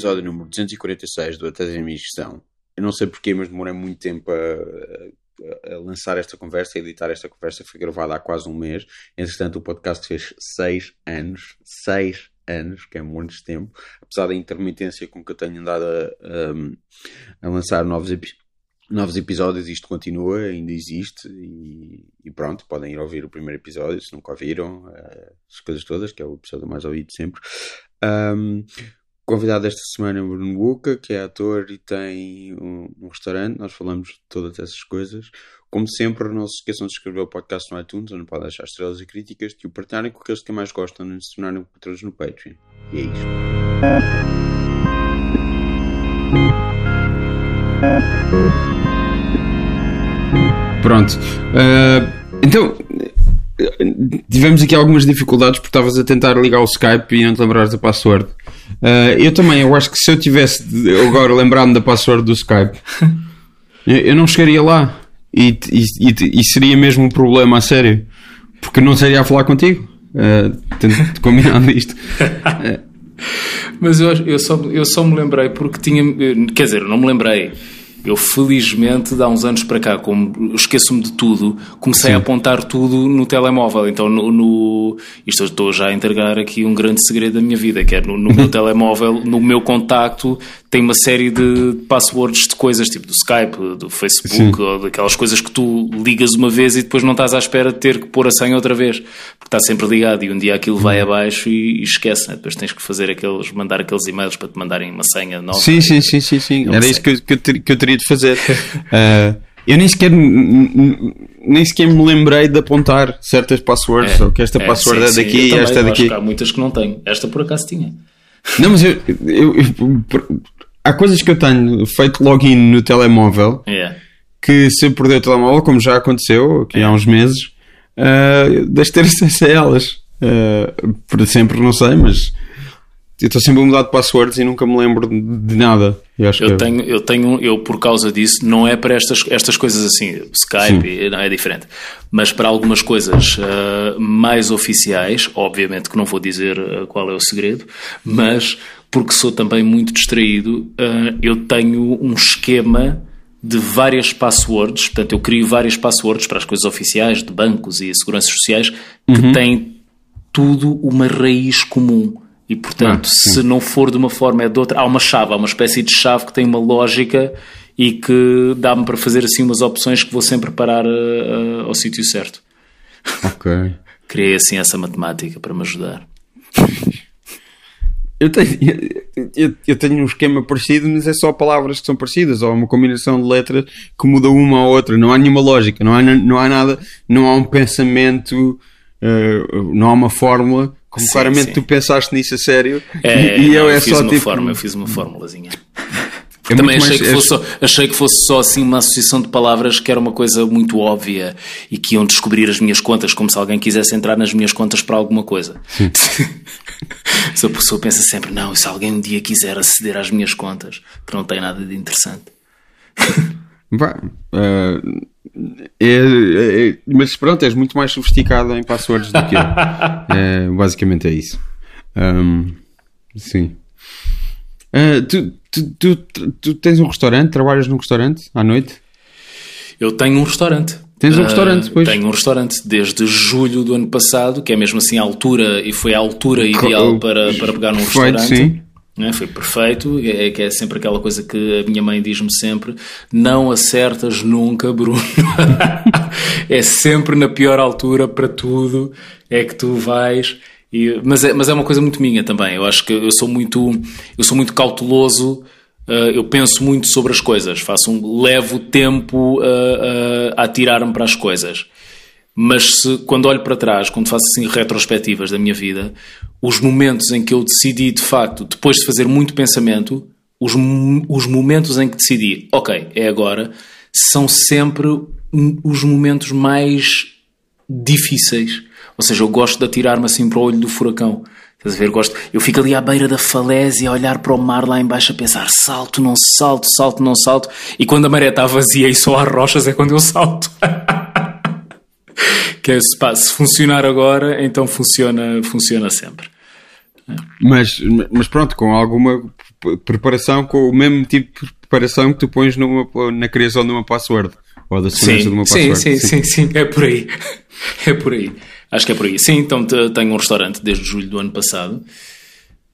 episódio número 246 do Até da Missão. Eu não sei porquê, mas demorei muito tempo a, a, a, lançar esta conversa, a editar esta conversa. Foi gravada há quase um mês. Entretanto, o podcast fez seis anos. Seis anos, que é muito tempo. Apesar da intermitência com que eu tenho andado a, a lançar novos episódios novos episódios, isto continua, ainda existe e, e, pronto, podem ir ouvir o primeiro episódio se nunca ouviram, uh, as coisas todas, que é o episódio mais ouvido sempre. Um, convidado esta semana é o Bruno Buca, que é ator e tem um, um, restaurante, nós falamos de todas essas coisas. Como sempre, não se esqueçam de escrever o podcast no iTunes, onde podem deixar estrelas e críticas, e o partilharem com aqueles que mais gostam de se tornarem patrões no Patreon. E é isto. Pronto. Uh, então, tivemos aqui algumas dificuldades porque estavas a tentar ligar o Skype e não te lembrares da password. Uh, eu também, eu acho que se eu tivesse agora lembrado da password do Skype, eu não chegaria lá. E, e, e, seria mesmo um problema a sério. Porque não seria a falar contigo. Uh, tendo combinado isto. Mas eu, eu, só, eu só me lembrei porque tinha. Quer dizer, não me lembrei eu, felizmente, há uns anos para cá, como esqueço-me de tudo, comecei Sim. a apontar tudo no telemóvel. Então, no, no, isto estou já a entregar aqui um grande segredo da minha vida, que é no, no meu telemóvel, no meu contacto, tem uma série de passwords de coisas, tipo do Skype, do Facebook, Sim. ou daquelas coisas que tu ligas uma vez e depois não estás à espera de ter que pôr a senha outra vez, porque está sempre ligado e um dia aquilo vai uhum. abaixo e, e esquece, né? depois tens que fazer aqueles, mandar aqueles e-mails para te mandarem uma senha nova. Sim, sim, sim, sim, sim. Era isso que eu, que, eu ter, que eu teria de fazer. uh, eu nem sequer, nem sequer me lembrei de apontar certas passwords, é, ou que esta é, password sim, é daqui e esta é daqui. há muitas que não tenho. Esta por acaso tinha. Não, mas eu, eu, eu, há coisas que eu tenho feito login no telemóvel yeah. que se eu perder o telemóvel, como já aconteceu aqui yeah. há uns meses, uh, deixo de ter acesso a elas. Uh, para sempre, não sei, mas eu estou sempre a mudar de passwords e nunca me lembro de nada. Eu, eu que tenho, eu tenho, eu por causa disso, não é para estas, estas coisas assim, Skype, não é diferente, mas para algumas coisas uh, mais oficiais, obviamente que não vou dizer qual é o segredo, mas porque sou também muito distraído, uh, eu tenho um esquema de várias passwords, portanto eu crio várias passwords para as coisas oficiais de bancos e seguranças sociais que uhum. têm tudo uma raiz comum. E, portanto, ah, se não for de uma forma é de outra, há uma chave, há uma espécie de chave que tem uma lógica e que dá-me para fazer assim umas opções que vou sempre parar uh, ao sítio certo. Ok. Criei assim essa matemática para me ajudar. Eu tenho, eu, eu, tenho um esquema parecido, mas é só palavras que são parecidas, ou uma combinação de letras que muda uma ou outra. Não há nenhuma lógica, não há, não há nada, não há um pensamento, uh, não há uma fórmula como sim, claramente sim. tu pensaste nisso a sério. É, e, não, eu, é eu fiz só uma tipo... forma, eu fiz uma formulazinha. É também achei, mais... que fosse só, achei que fosse só assim uma associação de palavras que era uma coisa muito óbvia e que iam descobrir as minhas contas, como se alguém quisesse entrar nas minhas contas para alguma coisa. se a pessoa pensa sempre, não, se alguém um dia quiser aceder às minhas contas, que não tem nada de interessante. Bah, uh, é, é, mas pronto, és muito mais sofisticado em passwords do que eu. É, basicamente é isso. Um, sim. Uh, tu, tu, tu, tu, tens um restaurante? Trabalhas num restaurante à noite? Eu tenho um restaurante. Tens um restaurante, depois? Uh, tenho um restaurante desde julho do ano passado, que é mesmo assim a altura, e foi a altura ideal para, para pegar num restaurante. Sim. É? Foi perfeito, é, que é sempre aquela coisa que a minha mãe diz-me sempre: não acertas nunca, Bruno. é sempre na pior altura para tudo, é que tu vais. E, mas, é, mas é uma coisa muito minha também. Eu acho que eu sou muito, eu sou muito cauteloso. Uh, eu penso muito sobre as coisas, faço um, levo tempo uh, uh, a atirar-me para as coisas. Mas se, quando olho para trás, quando faço assim retrospectivas da minha vida, os momentos em que eu decidi de facto, depois de fazer muito pensamento, os, os momentos em que decidi, ok, é agora, são sempre os momentos mais difíceis. Ou seja, eu gosto de atirar-me assim para o olho do furacão. Estás a ver? Gosto. Eu fico ali à beira da falésia a olhar para o mar lá embaixo a pensar salto, não salto, salto, não salto. E quando a maré está vazia e só há rochas é quando eu salto. que é, se, pá, se funcionar agora, então funciona, funciona sempre. Mas, mas pronto, com alguma preparação, com o mesmo tipo de preparação que tu pões numa, na criação de uma password. Ou da segurança sim, de uma password. Sim, sim, sim, sim, é por aí. É por aí. Acho que é por aí. Sim, então tenho um restaurante desde julho do ano passado.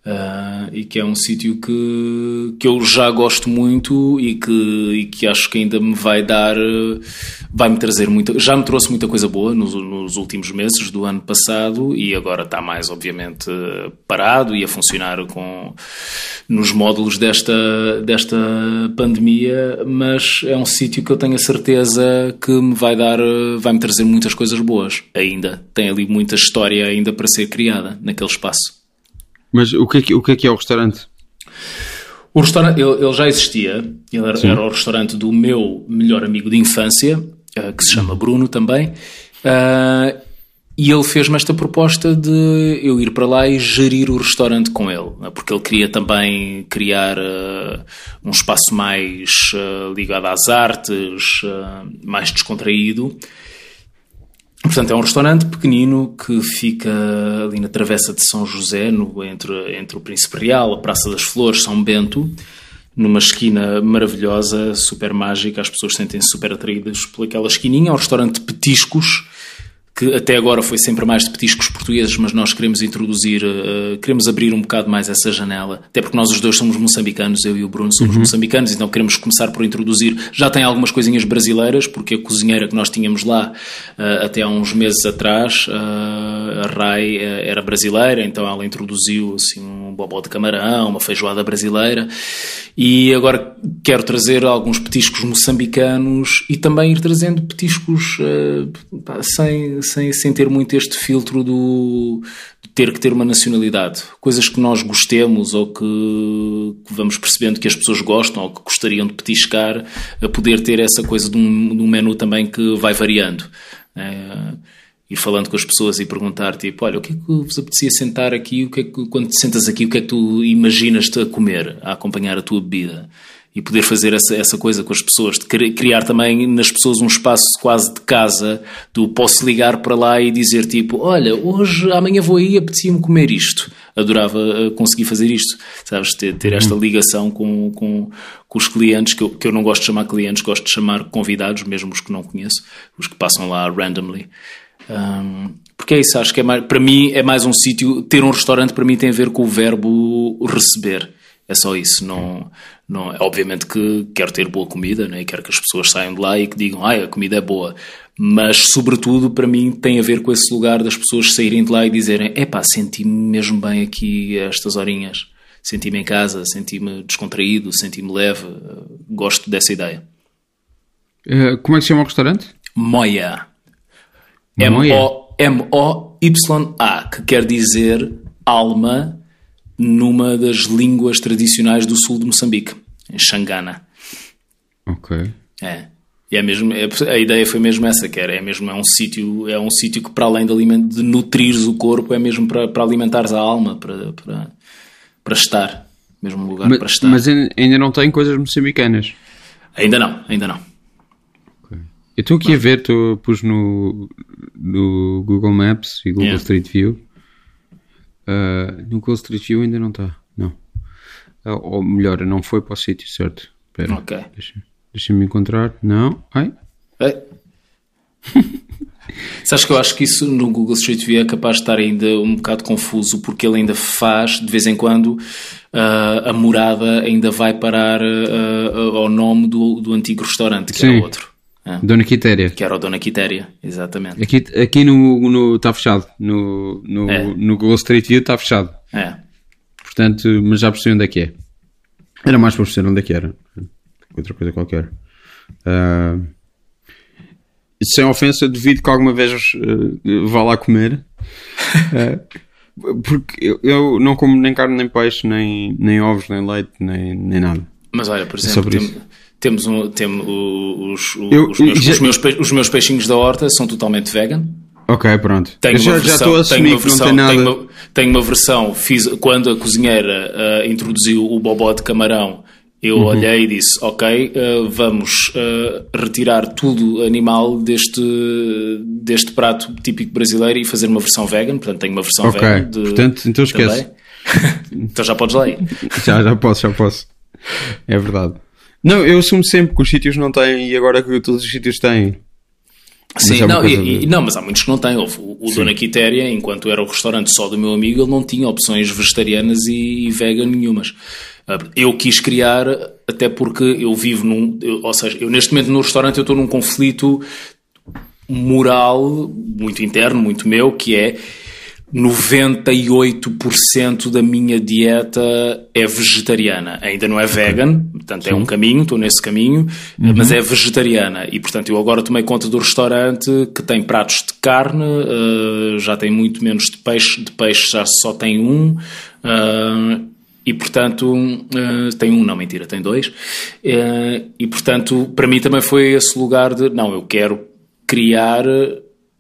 Uh, e que é um sítio que, que eu já gosto muito e que, e que acho que ainda me vai dar, vai me trazer muita, já me trouxe muita coisa boa nos, nos últimos meses do ano passado e agora está mais, obviamente, parado e a funcionar com, nos módulos desta, desta pandemia, mas é um sítio que eu tenho a certeza que me vai dar, vai me trazer muitas coisas boas ainda. Tem ali muita história ainda para ser criada naquele espaço. Mas o que é que, o que, é, que é o restaurante? O restaurante, ele, ele já existia, ele era, era, o restaurante do meu melhor amigo de infância, uh, que se chama Bruno também, uh, e ele fez-me esta proposta de eu ir para lá e gerir o restaurante com ele, né, porque ele queria também criar uh, um espaço mais ligado às artes, mais descontraído. Portanto, é um restaurante pequenino que fica ali na Travessa de São José, no, entre, entre o Príncipe Real, a Praça das Flores, São Bento, numa esquina maravilhosa, super mágica. As pessoas sentem-se super atraídas por aquela esquininha. É um restaurante de petiscos que até agora foi sempre mais de petiscos portugueses, mas nós queremos introduzir, uh, queremos abrir um bocado mais essa janela, até porque nós os dois somos moçambicanos, eu e o Bruno somos uhum. moçambicanos, então queremos começar por introduzir, já tem algumas coisinhas brasileiras, porque a cozinheira que nós tínhamos lá uh, até há uns meses atrás, uh, a Rai era brasileira, então ela introduziu assim, um bobó de camarão, uma feijoada brasileira, e agora quero trazer alguns petiscos moçambicanos e também ir trazendo petiscos pá, sem sem, sem ter muito este filtro do de ter que ter uma nacionalidade. Coisas que nós gostemos ou que, que, vamos percebendo que as pessoas gostam ou que gostariam de petiscar, a poder ter essa coisa de um, de um menu também que vai variando. É, ir falando com as pessoas e perguntar tipo, olha, o que é que vos apetecia sentar aqui? O que é que, quando te sentas aqui, o que é que tu imaginas-te a comer, a acompanhar a tua bebida? E poder fazer essa, essa coisa com as pessoas, de criar também nas pessoas um espaço quase de casa, do posso ligar para lá e dizer tipo, olha, hoje, amanhã vou aí, apetecia-me comer isto. Adorava uh, conseguir fazer isto, sabes, ter, ter esta uhum. ligação com, com, com os clientes, que eu, que eu não gosto de chamar clientes, gosto de chamar convidados, mesmo os que não conheço, os que passam lá randomly. Um, porque é isso, acho que é mais, para mim é mais um sítio, ter um restaurante para mim tem a ver com o verbo receber. É só isso. Não, não, obviamente que quero ter boa comida né? quero que as pessoas saiam de lá e que digam ah, a comida é boa. Mas, sobretudo, para mim tem a ver com esse lugar das pessoas saírem de lá e dizerem epá, senti-me mesmo bem aqui estas horinhas. Senti-me em casa, senti-me descontraído, senti-me leve. Gosto dessa ideia. Uh, como é que se chama o restaurante? Moya. M-O-Y-A, que quer dizer alma numa das línguas tradicionais do sul de Moçambique, em Xangana. Ok. É. E é mesmo, é, a ideia foi mesmo essa, que era, é mesmo é um sítio, é um sítio que para além de, aliment, de nutrires o corpo, é mesmo para, para alimentares a alma, para, para, para estar, mesmo um lugar mas, para estar. Mas ainda não tem coisas moçambicanas? Ainda não, ainda não. Okay. Eu estou aqui a ver, tu pus no, no Google Maps e Google yeah. Street View Uh, no Google Street View ainda não está, não. Uh, ou melhor, não foi para o sítio certo. Espera, ok. Deixa-me deixa encontrar. Não. Ai. Ei. Sabes que eu acho que isso no Google Street View é capaz de estar ainda um bocado confuso porque ele ainda faz, de vez em quando, uh, a morada ainda vai parar uh, ao nome do, do antigo restaurante, que Sim. era outro. É. Dona Quitéria. Que era o Dona Quitéria, exatamente. Aqui, aqui no está fechado. No, no, é. no Google Street View está fechado. É. Portanto, mas já percebi onde é que é. Era mais para perceber onde é que era. Outra coisa qualquer. Uh, sem ofensa, duvido que alguma vez uh, vá lá comer. Uh, porque eu, eu, não como nem carne, nem peixe, nem, nem ovos, nem leite, nem, nem nada. Mas olha, por é exemplo, é temos, um, temos os, os, eu, os, meus, já... os, meus, os meus peixinhos da horta são totalmente vegan. Ok, pronto. Tenho já, versão, já estou a assumir que não tem nada. Tenho uma, tenho uma versão, fiz, quando a cozinheira uh, introduziu o bobó de camarão, eu uhum. olhei e disse: Ok, uh, vamos uh, retirar tudo animal deste, deste prato típico brasileiro e fazer uma versão vegan. Portanto, tenho uma versão okay. vegan. De, Portanto, então esquece. então já podes lá ir. já, já posso, já posso. É verdade. Não, eu assumo sempre que os sítios não têm e agora que todos os sítios têm. Sim, é não, e, de... não, mas há muitos que não têm. O, o Dona Quitéria, enquanto era o restaurante só do meu amigo, ele não tinha opções vegetarianas e, e vegan nenhumas. Ah, eu quis criar, até porque eu vivo num. Eu, ou seja, eu neste momento no restaurante eu estou num conflito moral muito interno, muito meu, que é 98% da minha dieta é vegetariana. Ainda não é vegan, portanto Sim. é um caminho, estou nesse caminho, uhum. mas é vegetariana. E portanto eu agora tomei conta do restaurante que tem pratos de carne, uh, já tem muito menos de peixe, de peixe já só tem um. Uh, e portanto uh, tem um, não mentira, tem dois. e portanto, para mim também foi esse lugar de não, eu quero criar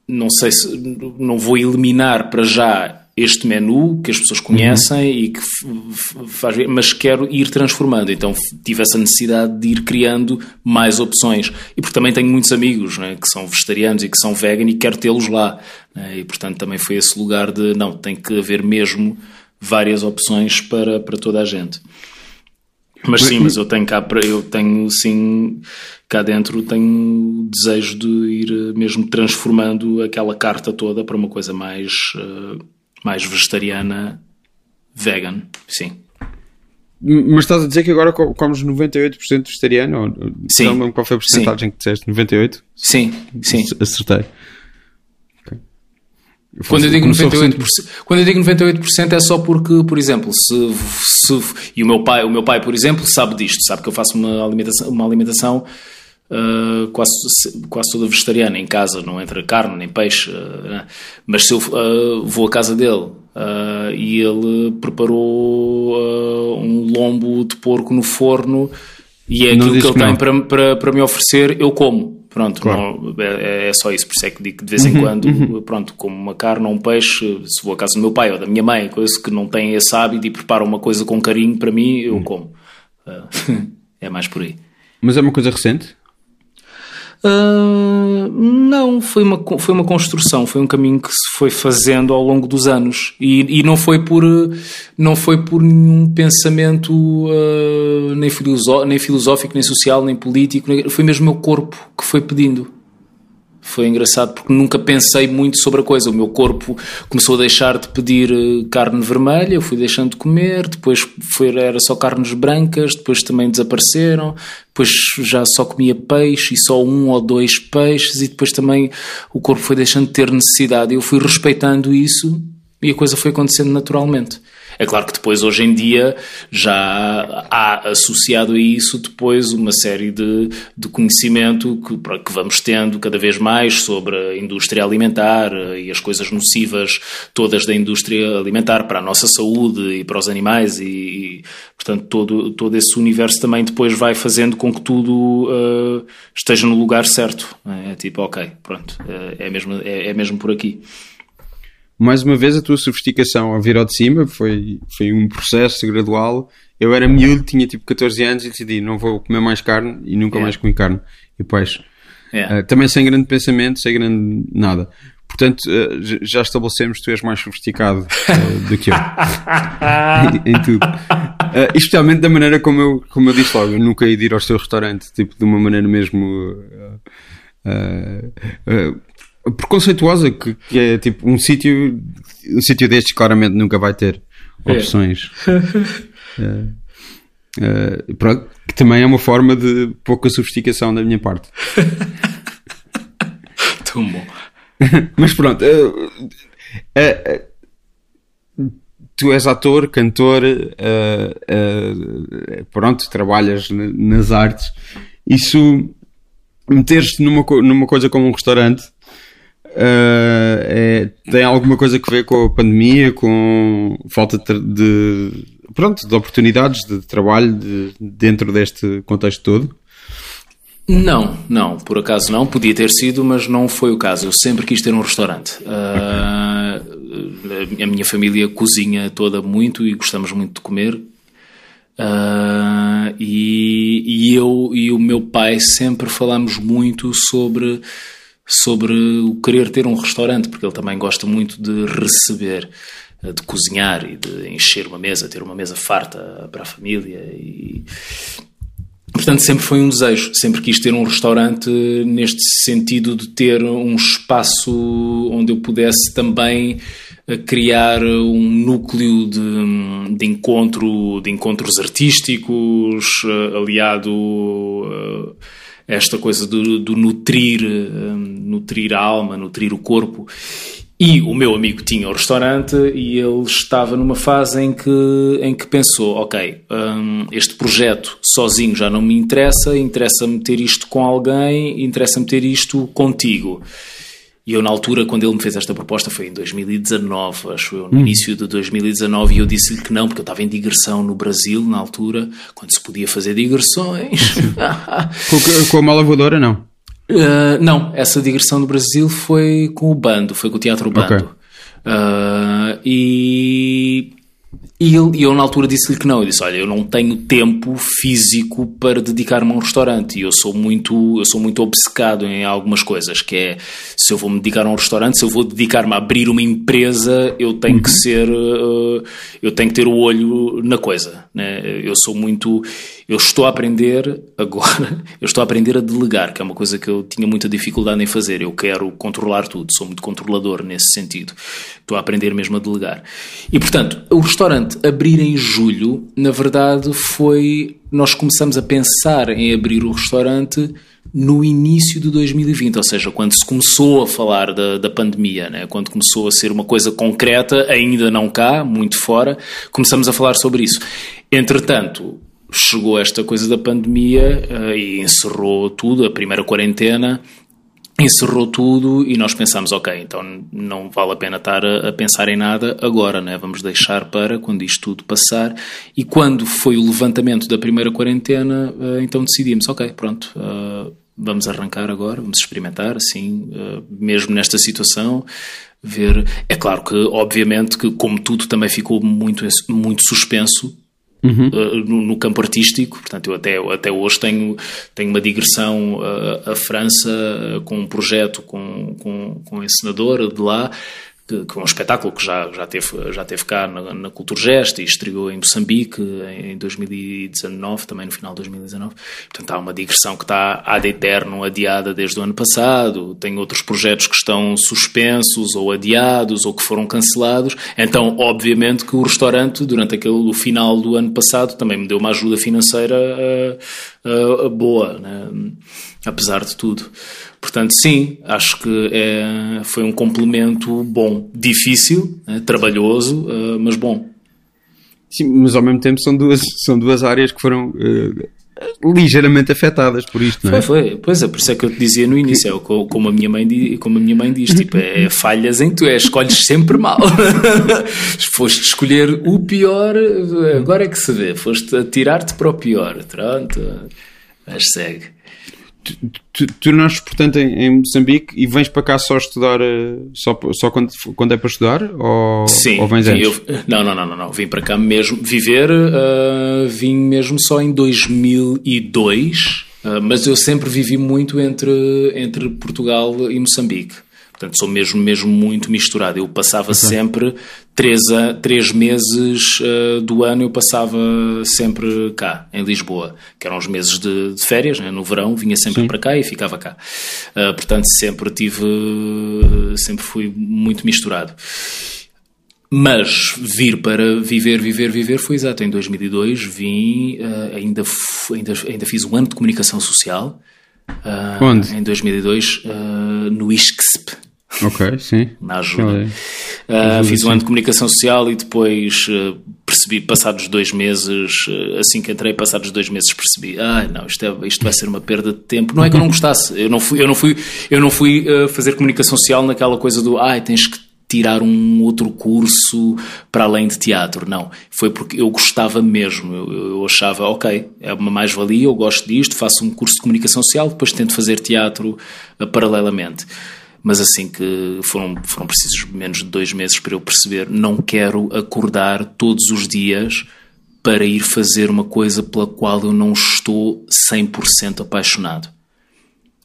não sei se não vou eliminar para já este menu que as pessoas conhecem uhum. e que faz, mas quero ir transformando. Então tive essa necessidade de ir criando mais opções. E porque também tenho muitos amigos né, que são vegetarianos e que são vegan e quero tê-los lá. Né, e portanto também foi esse lugar de não, tem que haver mesmo várias opções para, para toda a gente. Mas sim, mas eu tenho cá para eu tenho sim cá dentro tenho o desejo de ir eh, mesmo transformando aquela carta toda para uma coisa mais uh, mais vegetariana, vegan, sim. Mas estás a dizer que agora comes 98% vegetariano? Sim. Não qual foi a porcentagem que disseste? 98? Sim, sim. Acertei. Quando eu, digo 98%, quando eu digo 98% é só porque, por exemplo, se, se, e o meu pai, o meu pai, por exemplo, sabe disto, sabe que eu faço uma alimentação, uma alimentação uh, quase, quase toda vegetariana em casa, não entra carne nem peixe, uh, mas se eu uh, vou à casa dele e ele preparou um lombo de porco no forno e é aquilo que ele tem para, para, para me oferecer, eu como. Pronto, claro. não, é, é, só isso. Por isso é que digo que de vez em uhum, quando, uhum. pronto, como uma carne ou um peixe, se vou à casa do meu pai ou da minha mãe, coisa que não tem esse hábito e prepara uma coisa com carinho para mim, eu uhum. como. Uh, é mais por aí. Mas é uma coisa recente? Uh, não, foi uma, foi uma construção, foi um caminho que se foi fazendo ao longo dos anos e, e não foi por não foi por nenhum pensamento uh, nem, nem filosófico, nem social, nem político, foi mesmo o meu corpo que foi pedindo. Foi engraçado porque nunca pensei muito sobre a coisa. O meu corpo começou a deixar de pedir eh, carne vermelha, eu fui deixando de comer, depois foi, era só carnes brancas, depois também desapareceram, depois já só comia peixe e só um ou dois peixes, e depois também o corpo foi deixando de ter necessidade. Eu fui respeitando isso e a coisa foi acontecendo naturalmente. É claro que depois, hoje em dia, já há associado a isso depois uma série de, de conhecimento que, que vamos tendo cada vez mais sobre a indústria alimentar eh, e as coisas nocivas todas da indústria alimentar para a nossa saúde e para os animais e, e portanto, todo, todo esse universo também depois vai fazendo com que tudo uh, esteja no lugar certo. É, é tipo, ok, pronto, é, é mesmo, é, é mesmo por aqui mais uma vez a tua sofisticação a vir ao de cima foi, foi um processo gradual. Eu era miúdo, tinha tipo 14 anos e decidi não vou comer mais carne e nunca yeah. mais comi carne e peixe. Yeah. Uh, também sem grande pensamento, sem grande nada. Portanto, uh, já estabelecemos que tu és mais sofisticado uh, do que eu em, em, tudo. especialmente da maneira como eu, como eu disse logo, eu nunca ia ir ao seu restaurante, tipo, de uma maneira mesmo preconceituosa, que, que, é tipo um sítio, um sítio destes claramente nunca vai ter é. opções. É. uh, pronto, que também é uma forma de pouca sofisticação da minha parte. Tão bom. Mas pronto, uh, tu és ator, cantor, pronto, trabalhas nas artes. Isso meter-te numa, numa coisa como um restaurante Uh, é, tem alguma coisa a ver com a pandemia, com falta de, pronto, de oportunidades de trabalho de, dentro deste contexto todo? Não, não, por acaso não. Podia ter sido, mas não foi o caso. Eu sempre quis ter um restaurante. Uh, a minha família cozinha toda muito e gostamos muito de comer. Uh, e, e eu e o meu pai sempre falamos muito sobre sobre o querer ter um restaurante, porque ele também gosta muito de receber. de cozinhar e de encher uma mesa, ter uma mesa farta para a família e Portanto, sempre foi um desejo, sempre quis ter um restaurante neste sentido de ter um espaço onde eu pudesse também eh, criar um núcleo de, de encontro, de encontros artísticos, eh, aliado esta coisa do, do nutrir, eh, nutrir a alma, nutrir o corpo. E o meu amigo tinha o restaurante e ele estava numa fase em que, em que pensou: ok, um, este projeto sozinho já não me interessa, interessa-me ter isto com alguém, interessa-me ter isto contigo. E eu, na altura, quando ele me fez esta proposta, foi em 2019, acho eu, no hum. início de 2019, e eu disse-lhe que não, porque eu estava em digressão no Brasil, na altura, quando se podia fazer digressões. com, com a mala voadora, não? Uh, não, essa digressão do Brasil foi com o bando, foi com o teatro bando. Okay. Uh, e e eu, eu na altura disse-lhe que não. Eu disse: Olha, eu não tenho tempo físico para dedicar-me a um restaurante. E eu sou muito, eu sou muito obcecado em algumas coisas. Que é se eu vou me dedicar a um restaurante, se eu vou dedicar-me a abrir uma empresa, eu tenho uhum. que ser, uh, eu tenho que ter o olho na coisa. Né? Eu sou muito, eu estou a aprender agora, eu estou a aprender a delegar, que é uma coisa que eu tinha muita dificuldade em fazer. Eu quero controlar tudo, sou muito controlador nesse sentido. Estou a aprender mesmo a delegar. E portanto, o restaurante abrir em julho, na verdade, foi. Nós começamos a pensar em abrir o restaurante no início de 2020, ou seja, quando se começou a falar da, da pandemia, né? quando começou a ser uma coisa concreta, ainda não cá, muito fora, começamos a falar sobre isso. Entretanto, chegou esta coisa da pandemia uh, e encerrou tudo, a primeira quarentena, encerrou tudo e nós pensamos, ok, então não vale a pena estar a, a, pensar em nada agora, né? vamos deixar para quando isto tudo passar. E quando foi o levantamento da primeira quarentena, uh, então decidimos, ok, pronto, uh, vamos arrancar agora, vamos experimentar, assim, uh, mesmo nesta situação, ver. É claro que, obviamente, que como tudo também ficou muito, muito suspenso, Uhum. Uh, no, no, campo artístico. Portanto, eu até, até hoje tenho, tenho uma digressão uh, à França uh, com um projeto com, com, com um encenador de lá que, que é um espetáculo que já, já, teve, já teve cá na, na Culturgest e estreou em Moçambique em 2019, também no final de 2019. Portanto, há uma digressão que está ad eterno adiada desde o ano passado. Tem outros projetos que estão suspensos ou adiados ou que foram cancelados. Então, obviamente que o restaurante, durante aquele, o final do ano passado, também me deu uma ajuda financeira uh, uh, boa, né? apesar de tudo. Portanto, sim, acho que é, foi um complemento bom. Difícil, é, trabalhoso, uh, mas bom. Sim, mas ao mesmo tempo são duas, são duas áreas que foram uh, ligeiramente afetadas por isto, não é? Foi, foi. Pois é, por isso é que eu te dizia no início, é, como, a minha mãe, como a minha mãe diz, tipo, é falhas em tu, é, escolhes sempre mal. Foste escolher o pior, agora é que se vê, foste atirar-te para o pior. Pronto, mas segue tu, tu nasces, portanto, em, em, Moçambique e vens para cá só estudar, eh, só, só quando, quando é para estudar? Ou, sim, ou vens sim, eu, não, não, não, não, não, vim para cá mesmo, viver, uh, vim mesmo só em 2002, uh, mas eu sempre vivi muito entre, entre Portugal e Moçambique. Portanto, sou mesmo, mesmo muito misturado. Eu passava sempre três, três meses uh, do ano, eu passava sempre cá, em Lisboa, que eram os meses de, de férias, né? no verão, vinha sempre Sim. para cá e ficava cá. Uh, portanto, sempre tive, sempre fui muito misturado. Mas vir para viver, viver, viver foi exato. Em 2002 vim, uh, ainda, ainda, ainda fiz um ano de comunicação social. Onde? Em 2002, uh, no ISCSP, Ok, sim. Na ajuda. Uh, fiz um ano de comunicação social e depois uh, percebi, passados dois meses, uh, assim que entrei, passados dois meses percebi, ah, não, isto, é, isto vai ser uma perda de tempo. Não é que eu não gostasse, eu não fui, eu não fui, eu não fui fazer comunicação social naquela coisa do, ah, tens que tirar um outro curso para além de teatro. Não, foi porque eu gostava mesmo. Eu, eu achava, ok, é uma mais-valia, eu gosto disto, faço um curso de comunicação social, depois tento fazer teatro paralelamente mas assim que foram, foram precisos menos de dois meses para eu perceber, não quero acordar todos os dias para ir fazer uma coisa pela qual eu não estou 100% apaixonado.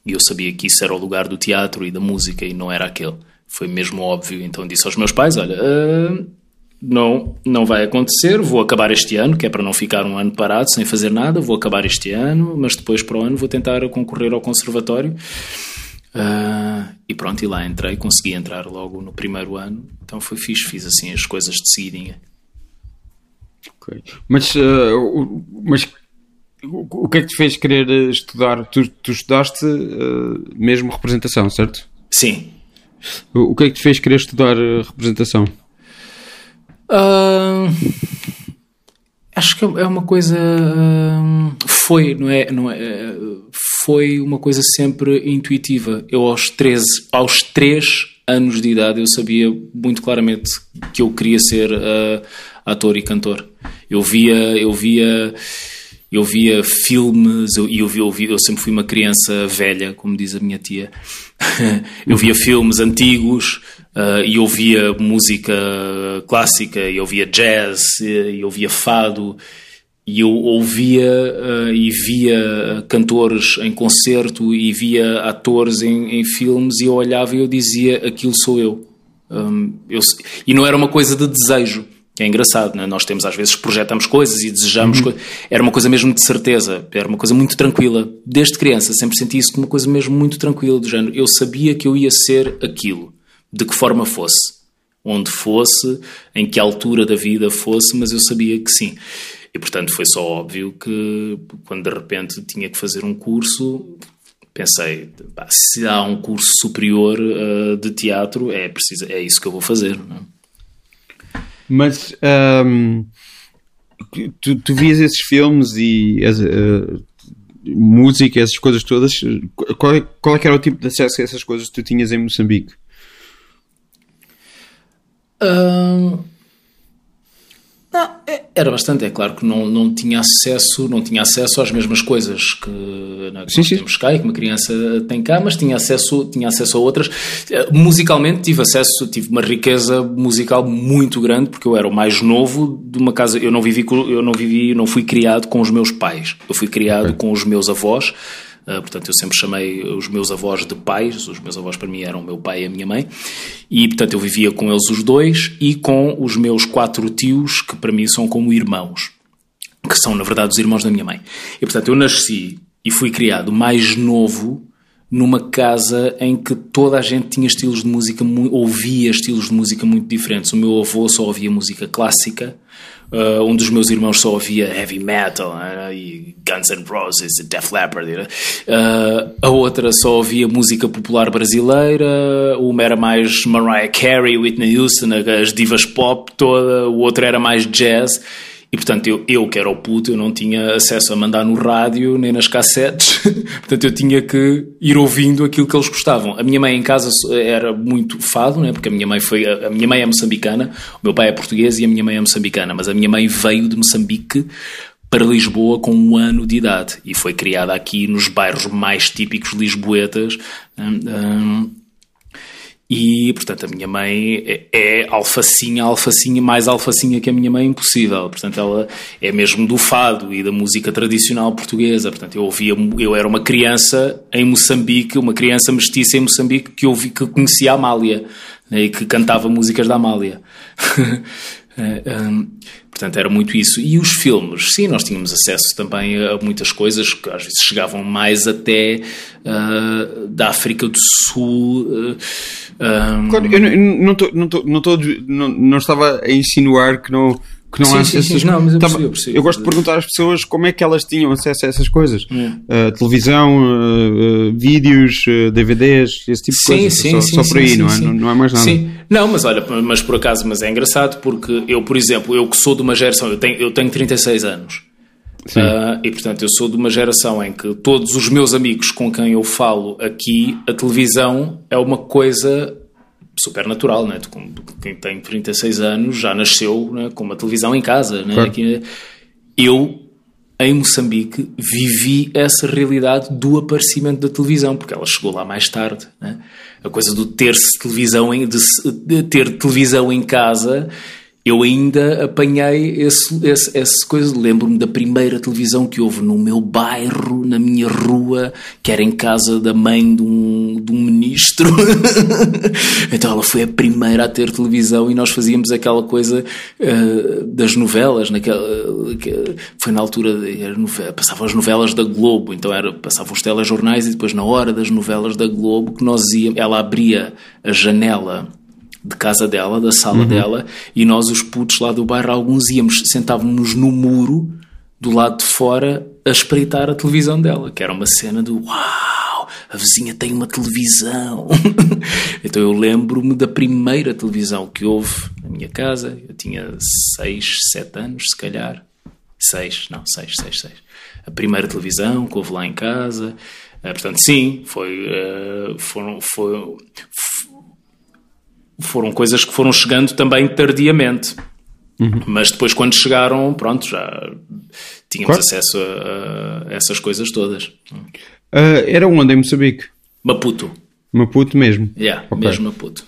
E eu sabia que isso era o lugar do teatro e da música e não era aquele. Foi mesmo óbvio. Então disse aos meus pais: Olha, uh, não, não vai acontecer, vou acabar este ano, que é para não ficar um ano parado sem fazer nada, vou acabar este ano, mas depois para o ano vou tentar concorrer ao conservatório. Uh, e pronto, e lá entrei, consegui entrar logo no primeiro ano, então foi fixe, fiz assim as coisas de seguidinha. Okay. Mas, uh, mas o que é que te fez querer estudar? Tu, tu estudaste uh, mesmo representação, certo? Sim. O, o que é que te fez querer estudar representação? Uh, acho que é uma coisa. Uh, foi, não é, não é? Foi uma coisa sempre intuitiva. Eu, aos 13, aos 3 anos de idade, eu sabia muito claramente que eu queria ser uh, ator e cantor. Eu via. Eu via eu via filmes, eu, eu, eu, eu, sempre fui uma criança velha, como diz a minha tia. eu via filmes antigos, Uh, e ouvia música clássica, e ouvia jazz, e ouvia fado, e eu ouvia uh, e via cantores em concerto e via atores em, em filmes e eu olhava e eu dizia aquilo sou eu. Um, eu e não era uma coisa de desejo, que é engraçado, né? nós temos às vezes projetamos coisas e desejamos uhum. coisas. Era uma coisa mesmo de certeza, era uma coisa muito tranquila. Desde criança sempre senti isso como uma coisa mesmo muito tranquila, do género. Eu sabia que eu ia ser aquilo de que forma fosse, onde fosse, em que altura da vida fosse, mas eu sabia que sim. E portanto foi só óbvio que quando de repente tinha que fazer um curso, pensei, se há um curso superior uh, de teatro, é, preciso, é isso que eu vou fazer. É? Mas um, tu, tu vias esses filmes e uh, música, essas coisas todas, qual, qual é era o tipo de acesso a essas coisas que tu tinhas em Moçambique? Não, é, era bastante, é claro que não, não tinha acesso, não tinha acesso às mesmas coisas que, né, que sim, sim. temos cá e que uma criança tem cá, mas tinha acesso, tinha acesso a outras. Eh, musicalmente tive acesso, tive uma riqueza musical muito grande, porque eu era o mais novo de uma casa, eu não vivi, eu não vivi, não fui criado com os meus pais, eu fui criado okay. com os meus avós portanto, eu sempre chamei os meus avós de pais, os meus avós para mim eram o meu pai e a minha mãe, e portanto eu vivia com eles os dois e com os meus quatro tios, que para mim são como irmãos, que são na verdade os irmãos da minha mãe. E portanto eu nasci e fui criado mais novo numa casa em que toda a gente tinha estilos de música, ouvia estilos de música muito diferentes. O meu avô só ouvia música clássica, Uh, um dos meus irmãos só ouvia heavy metal uh, e Guns N' Roses e Def Leppard. Uh, a outra só ouvia música popular brasileira. Uma era mais Mariah Carey, Whitney Houston, as divas pop toda. O outro era mais jazz. E portanto, eu, eu que era o puto, eu não tinha acesso a mandar no rádio nem nas cassetes, portanto, eu tinha que ir ouvindo aquilo que eles gostavam. A minha mãe em casa era muito fado, né? porque a minha mãe foi. A minha mãe é moçambicana, o meu pai é português e a minha mãe é moçambicana, mas a minha mãe veio de Moçambique para Lisboa com um ano de idade e foi criada aqui nos bairros mais típicos lisboetas. Um, um, e, portanto, a minha mãe é, é alfacinha, alfacinha, mais alfacinha que a minha mãe, impossível. Portanto, ela é mesmo do fado e da música tradicional portuguesa. Portanto, eu ouvia, eu era uma criança em Moçambique, uma criança mestiça em Moçambique que, ouvi, que conhecia a Amália né, e que cantava músicas da Amália. um, Portanto, era muito isso. E os filmes, sim, nós tínhamos acesso também a muitas coisas que às vezes chegavam mais até uh, da África do Sul. Uh, um... claro, eu não, não, não, não, não, não estava a insinuar que não que não sim, há sim, sim. Não, mas eu, percebi, eu, percebi, eu gosto de perguntar às pessoas como é que elas tinham acesso a essas coisas. Uh, televisão, uh, uh, vídeos, DVDs, esse tipo de coisas. Sim, só, só por aí, não, é? Não, não é mais nada. Sim. Não, mas olha, mas por acaso, mas é engraçado porque eu, por exemplo, eu que sou de uma geração, eu tenho, eu tenho 36 anos. Uh, e portanto, eu sou de uma geração em que todos os meus amigos com quem eu falo aqui, a televisão é uma coisa super natural, né? quem tem 36 anos já nasceu né, com uma televisão em casa. Né? Claro. Aqui, eu, em Moçambique, vivi essa realidade do aparecimento da televisão, porque ela chegou lá mais tarde. Né? A coisa do ter televisão em, de, de ter televisão em casa eu ainda apanhei esse, esse, esse coisa. Lembro-me da primeira televisão que houve no meu bairro, na minha rua, que era em casa da mãe de um, de um ministro. então ela foi a primeira a ter televisão e nós fazíamos aquela coisa uh, das novelas. Naquela, foi na altura, passavam as novelas da Globo, então era, passavam os telejornais e depois, na hora das novelas da Globo, que nós íamos, ela abria a janela de casa dela, da sala uhum. dela, e nós, os putos lá do bairro, alguns íamos, sentávamos no muro do lado de fora a espreitar a televisão dela, que era uma cena do uau, a vizinha tem uma televisão. então eu lembro-me da primeira televisão que houve na minha casa, eu tinha 6, 7 anos, se calhar. 6, não, 6, 6, 6. A primeira televisão que houve lá em casa. Uh, portanto, sim, foi, uh, foram, foi, foram coisas que foram chegando também tardiamente. Uhum. Mas depois, quando chegaram, pronto, já tínhamos acesso a, a, essas coisas todas. Uh, era onde em Moçambique? Maputo. Maputo mesmo? Yeah, okay. mesmo Maputo.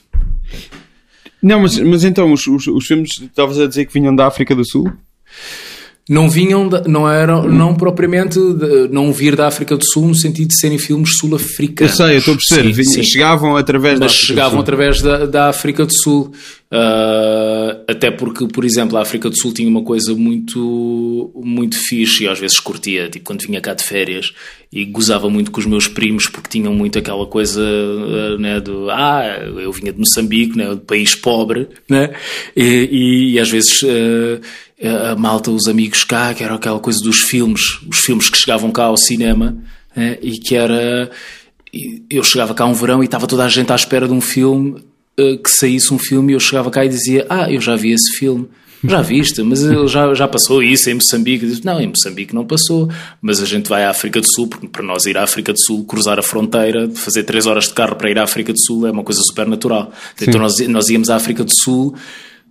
Não, mas, mas então, os, os, os filmes, estavas a dizer que vinham da África do Sul? Não vinham, não eram, não propriamente, de, não vir da África do Sul no sentido de serem filmes sul-africanos. Eu sei, eu estou a perceber, sim, sim. chegavam através Mas da África chegavam através da, da, África do Sul. Uh, até porque, por exemplo, a África do Sul tinha uma coisa muito, muito fixe e às vezes curtia, tipo quando vinha cá de férias e gozava muito com os meus primos porque tinham muito aquela coisa uh, né, do ah, eu vinha de Moçambique, né, do país pobre, né, e, e, e às vezes. Uh, a malta, os amigos cá, que era aquela coisa dos filmes, os filmes que chegavam cá ao cinema, né, e que era. Eu chegava cá um verão e estava toda a gente à espera de um filme, eh, que saísse um filme, e eu chegava cá e dizia: Ah, eu já vi esse filme. Já viste, mas já, já passou isso em Moçambique. Disse, não, em Moçambique não passou, mas a gente vai à África do Sul, porque para nós ir à África do Sul, cruzar a fronteira, fazer três horas de carro para ir à África do Sul é uma coisa super natural. Então nós, nós íamos à África do Sul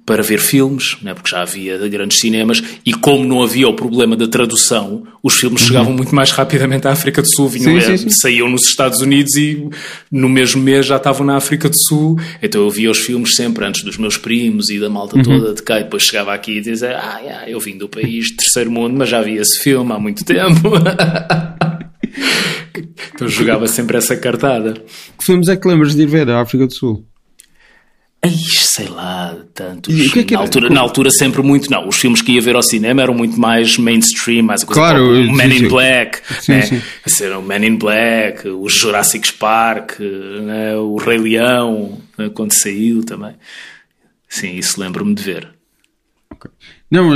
para ver filmes, né, porque já havia grandes cinemas, e como não havia o problema da tradução, os filmes uhum. chegavam muito mais rapidamente à África do Sul, vinham, sim, sim, sim. saíam nos Estados Unidos e no mesmo mês já estavam na África do Sul, então eu via os filmes sempre antes dos meus primos e da malta uhum. toda de cá, e depois chegava aqui e dizia, ah, yeah, eu vim do país terceiro mundo, mas já vi esse filme há muito tempo. então jogava sempre essa cartada. Que filmes é que lembras de ir ver à África do Sul? Ai, sei lá, tantos. Que é que na, altura, na altura sempre muito. Não, os filmes que ia ver ao cinema eram muito mais mainstream, mais a coisa claro, o Man in Black, sim, né? sim. Ser o Man in Black, o Jurassic Park, né? o Rei Leão, né? quando saiu também. Sim, isso lembro-me de ver. Okay. Não,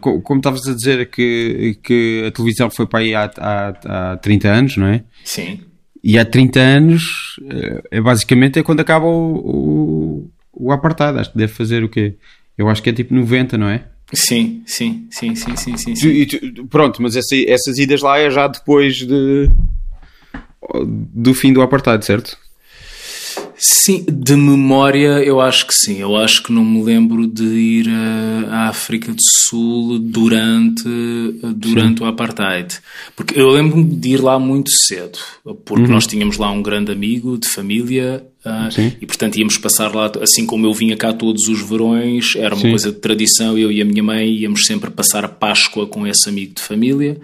como estavas a dizer que, que a televisão foi para aí há, há, há 30 anos, não é? Sim. E há 30 anos, eh, é, basicamente é quando acaba o, o apartado. Acho que deve fazer o quê? Eu acho que é tipo 90, não é? Sim, sim, sim, sim, sim, sim. sim. E, tu, pronto, mas essa, essas idas lá é já depois de, do fim do apartado, certo? Sim, de memória eu acho que sim. Eu acho que não me lembro de ir à África do Sul durante, durante o Apartheid. Porque eu lembro-me de ir lá muito cedo, porque uhum. nós tínhamos lá um grande amigo de família uh, e, portanto, íamos passar lá, assim como eu vinha cá todos os verões, era uma sim. coisa de tradição. Eu e a minha mãe íamos sempre passar a Páscoa com esse amigo de família.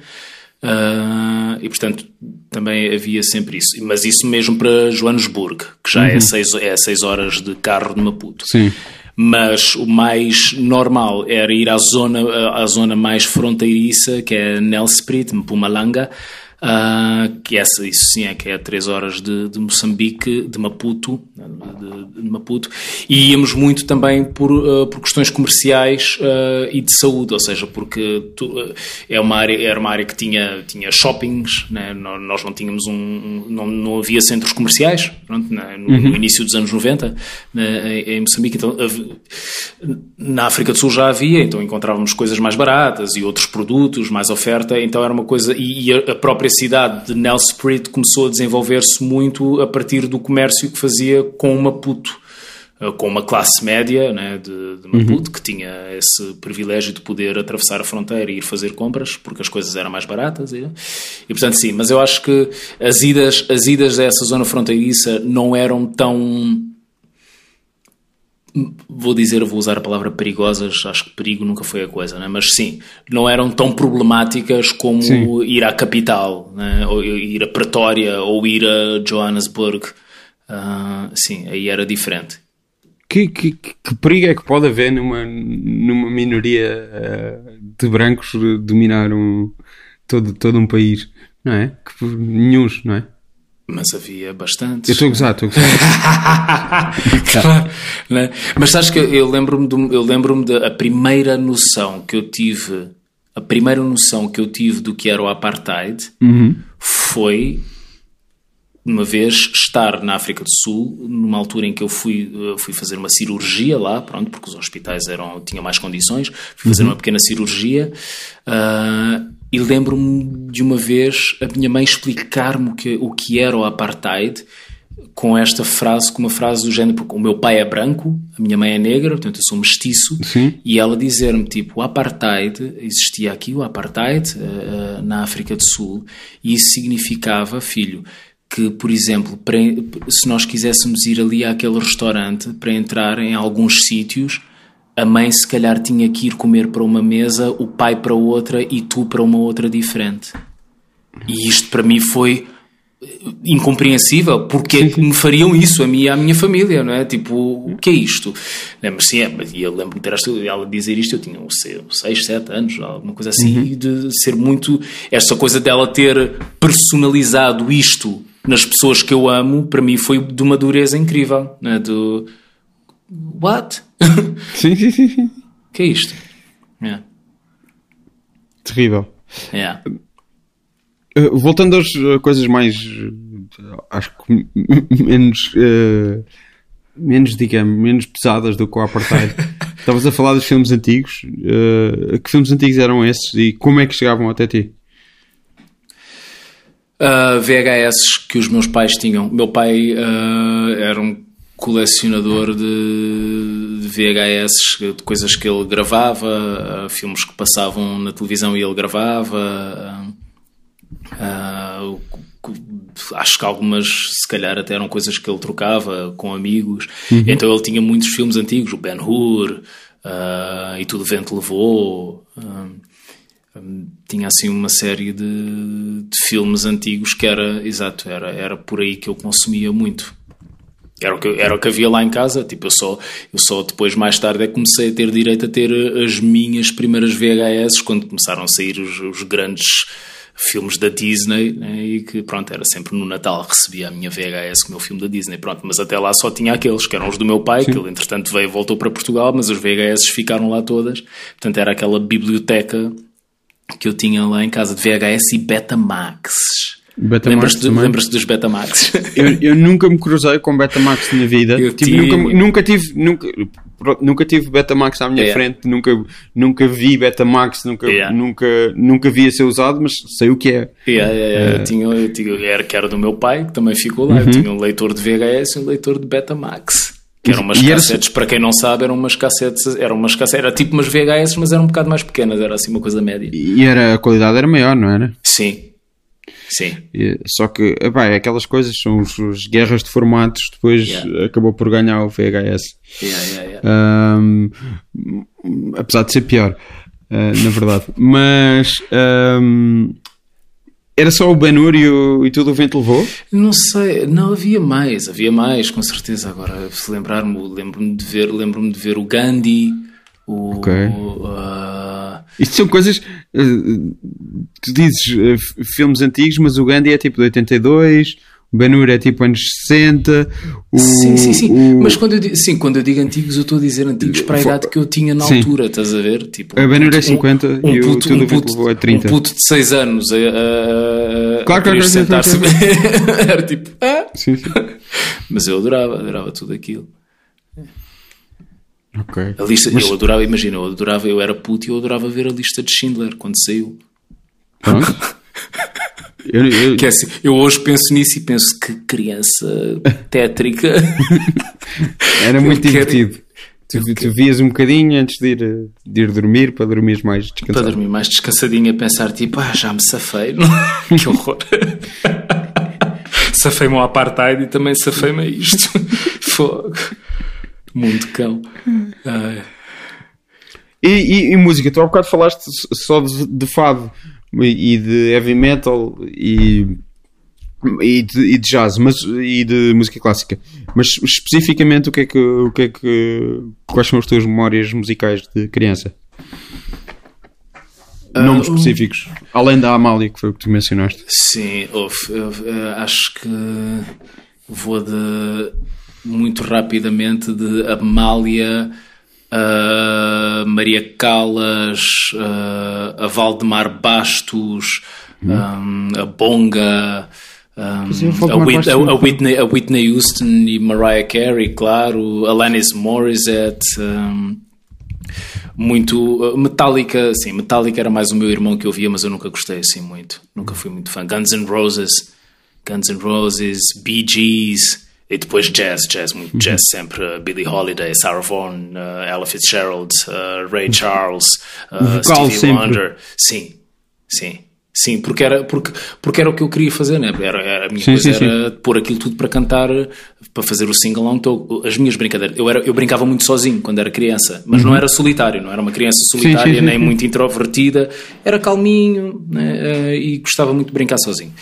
Uh, e portanto também havia sempre isso, mas isso mesmo para Joanesburgo, que já é uhum. é, seis, é seis horas de carro de Maputo. Sim. Mas o mais normal era ir à zona, à zona mais fronteiriça, que é Nelsprit, Mpumalanga, Uh, que essa, isso sim é que é a 3 horas de, de Moçambique, de Maputo, de, de, Maputo, e íamos muito também por, uh, por questões comerciais uh, e de saúde, ou seja, porque tu, é uma área, era uma área que tinha, tinha shoppings, né? nós não tínhamos um, um, não, não havia centros comerciais, pronto, né? no, uhum. no, início dos anos 90, né? em Moçambique, então na África do Sul já havia, então encontrávamos coisas mais baratas e outros produtos, mais oferta, então era uma coisa, e, e a própria cidade de Nelspruit começou a desenvolver-se muito a partir do comércio que fazia com Maputo, eh, com uma classe média né, de, de Maputo uhum. que tinha esse privilégio de poder atravessar a fronteira e ir fazer compras porque as coisas eram mais baratas e, e portanto sim, mas eu acho que as idas, as idas a essa zona fronteiriça não eram tão vou dizer, vou usar a palavra perigosas, acho que perigo nunca foi a coisa, né? mas sim, não eram tão problemáticas como sim. ir à capital, né? ou ir a Pretória, ou ir a Johannesburg. Uh, sim, aí era diferente. Que, que, que, perigo é que pode haver numa, numa minoria uh, de brancos dominar um, todo, todo um país? Não é? Que, nenhum, não é? Mas havia bastantes. Eu estou a gozar, estou a gozar. claro, né? Mas sabes que eu lembro-me eu lembro-me da primeira noção que eu tive, a primeira noção que eu tive do que era o apartheid uhum. foi uma vez estar na África do Sul, numa altura em que eu fui, eu fui fazer uma cirurgia lá, pronto, porque os hospitais eram, tinham mais condições, fui fazer uhum. uma pequena cirurgia. Uh, e lembro-me de uma vez a minha mãe explicar-me o que, o que era o apartheid com esta frase, com uma frase do género, porque o meu pai é branco, a minha mãe é negra, portanto eu sou mestiço, Sim. e ela dizer-me, tipo, o apartheid, existia aqui o apartheid uh, na África do Sul, e isso significava, filho, que, por exemplo, para, se nós quiséssemos ir ali àquele restaurante para entrar em alguns sítios, a mãe se calhar tinha que ir comer para uma mesa, o pai para outra e tu para uma outra diferente. E isto para mim foi incompreensível. Porque é que me fariam isso a mim e à minha família, não é? Tipo, o que é isto? Lembro sim, é, e eu lembro-me de ela dizer isto, eu tinha uns 6, 7 anos, alguma coisa assim, uhum. de ser muito. Esta coisa dela ter personalizado isto nas pessoas que eu amo, para mim foi de uma dureza incrível, não é? Do. What? Sim, sim, sim. sim. que é isto? Yeah. Terrível. Yeah. Uh, voltando às uh, coisas mais. Uh, acho que menos. menos, digamos, menos pesadas do que o Apartheid. Estavas a falar dos filmes antigos. que filmes antigos eram esses e como é que chegavam até ti? VHS que os meus pais tinham. Meu pai era um colecionador de, VHS, de coisas que ele gravava, filmes que passavam na televisão e ele gravava. Acho que algumas, se calhar, até eram coisas que ele trocava com amigos. Uhum. Então ele tinha muitos filmes antigos, o Ben Hur, e Tudo Vento Levou. Tinha assim uma série de, de filmes antigos que era, exato, era, era por aí que eu consumia muito. Era o, que, era o que havia lá em casa. Tipo, eu só, eu só depois, mais tarde, é que comecei a ter direito a ter eh, as minhas primeiras VHS quando começaram a sair os, os grandes filmes da Disney né, e que, pronto, era sempre no Natal recebia a minha VHS com o meu filme da Disney. Pronto, mas até lá só tinha aqueles que eram os do meu pai, Sim. que ele entretanto veio voltou para Portugal, mas as VHS ficaram lá todas. Portanto, era aquela biblioteca que eu tinha lá em casa de VHS e Betamax. Lembras-te lembras dos Betamax? eu, eu nunca me cruzei com Betamax na vida. Eu tipo, tive... Nunca, nunca tive. Nunca, nunca tive Betamax à minha yeah. frente, nunca, nunca vi Betamax, nunca, yeah. nunca, nunca vi a ser usado, mas sei o que é. Yeah, yeah, uh... eu tinha, eu tinha, era que era do meu pai, que também ficou lá. Uhum. Eu tinha um leitor de VHS e um leitor de Betamax. Que eram umas e cassetes, era... para quem não sabe, eram umas cassetes, eram umas cassetes, era tipo umas VHS, mas eram um bocado mais pequenas, era assim uma coisa média. E era, a qualidade era maior, não era? Sim, Sim. Só que, epá, é aquelas coisas, são os, os, guerras de formatos, depois yeah. acabou por ganhar o VHS. Yeah, yeah, um, apesar de ser pior, uh, na verdade. Mas um, era só o Benur e, o, e tudo o vento levou? Não sei, não havia mais, havia mais, com certeza. Agora, se lembrar-me, lembro-me de ver, lembro-me de ver o Gandhi, o. Okay. o uh... Isto são coisas uh, tu dizes uh, filmes antigos, mas o Gandhi é tipo de 82, o Ben-Hur é tipo anos 60. O, sim, sim, sim. O... Mas quando eu, digo, sim, quando eu digo antigos, eu estou a dizer antigos para a idade que eu tinha na sim. altura, estás a ver? Tipo, a Ben-Hur é 50 um, um e puto, o Tudo um puto, é 30. Um puto de 6 anos a, a, claro, a claro, sentar-se. Claro, Era tipo, ah? Sim, sim. Mas eu adorava, adorava tudo aquilo. Ok. A lista, Mas... Eu adorava, imagina, eu adorava, eu era puto e eu adorava ver a lista de Schindler quando saiu. eu, eu... Que é assim, eu hoje penso nisso e penso que criança tétrica. Era muito divertido. Tu, tu vias um bocadinho antes de ir, de ir dormir para dormir mais descansado. Para dormir mais descansadinho a pensar tipo, ah, já me safei. que horror. safei-me ao apartheid e também safei-me a isto. Fogo. Mundo cão. E, e, e, música, tu há bocado falaste só de, de fado e de heavy metal e, e, de, e de jazz mas, e de música clássica. Mas especificamente o que é que, o que, é que quais são as tuas memórias musicais de criança? Uh, Nomes específicos, além da Amália, que foi o que tu mencionaste. Sim, eu, eu, eu, acho que vou de muito rapidamente de Amália a Maria Calas, a Valdemar Bastos, hum. um, a Bonga. Um, a, Whitney, a, Whitney, a Whitney Houston e Mariah Carey, claro, Alanis Morissette, um, muito Metallica, sim, Metallica era mais o meu irmão que eu via, mas eu nunca gostei assim muito, nunca fui muito fã. Guns N' Roses, Guns N' Roses, Bee Gees, e depois jazz, jazz, muito uhum. jazz sempre. Uh, Billie Holiday, Sarah Vaughan, uh, Ella Fitzgerald, uh, Ray uhum. Charles, uh, Stevie sempre. Wonder. Sim, sim. Sim, porque era, porque, porque era o que eu queria fazer, né? era, era a minha sim, coisa sim, era sim. pôr aquilo tudo para cantar, para fazer o single então, as minhas brincadeiras. Eu, era, eu brincava muito sozinho quando era criança, mas uhum. não era solitário, não era uma criança solitária, nem muito introvertida, era calminho né? e gostava muito de brincar sozinho.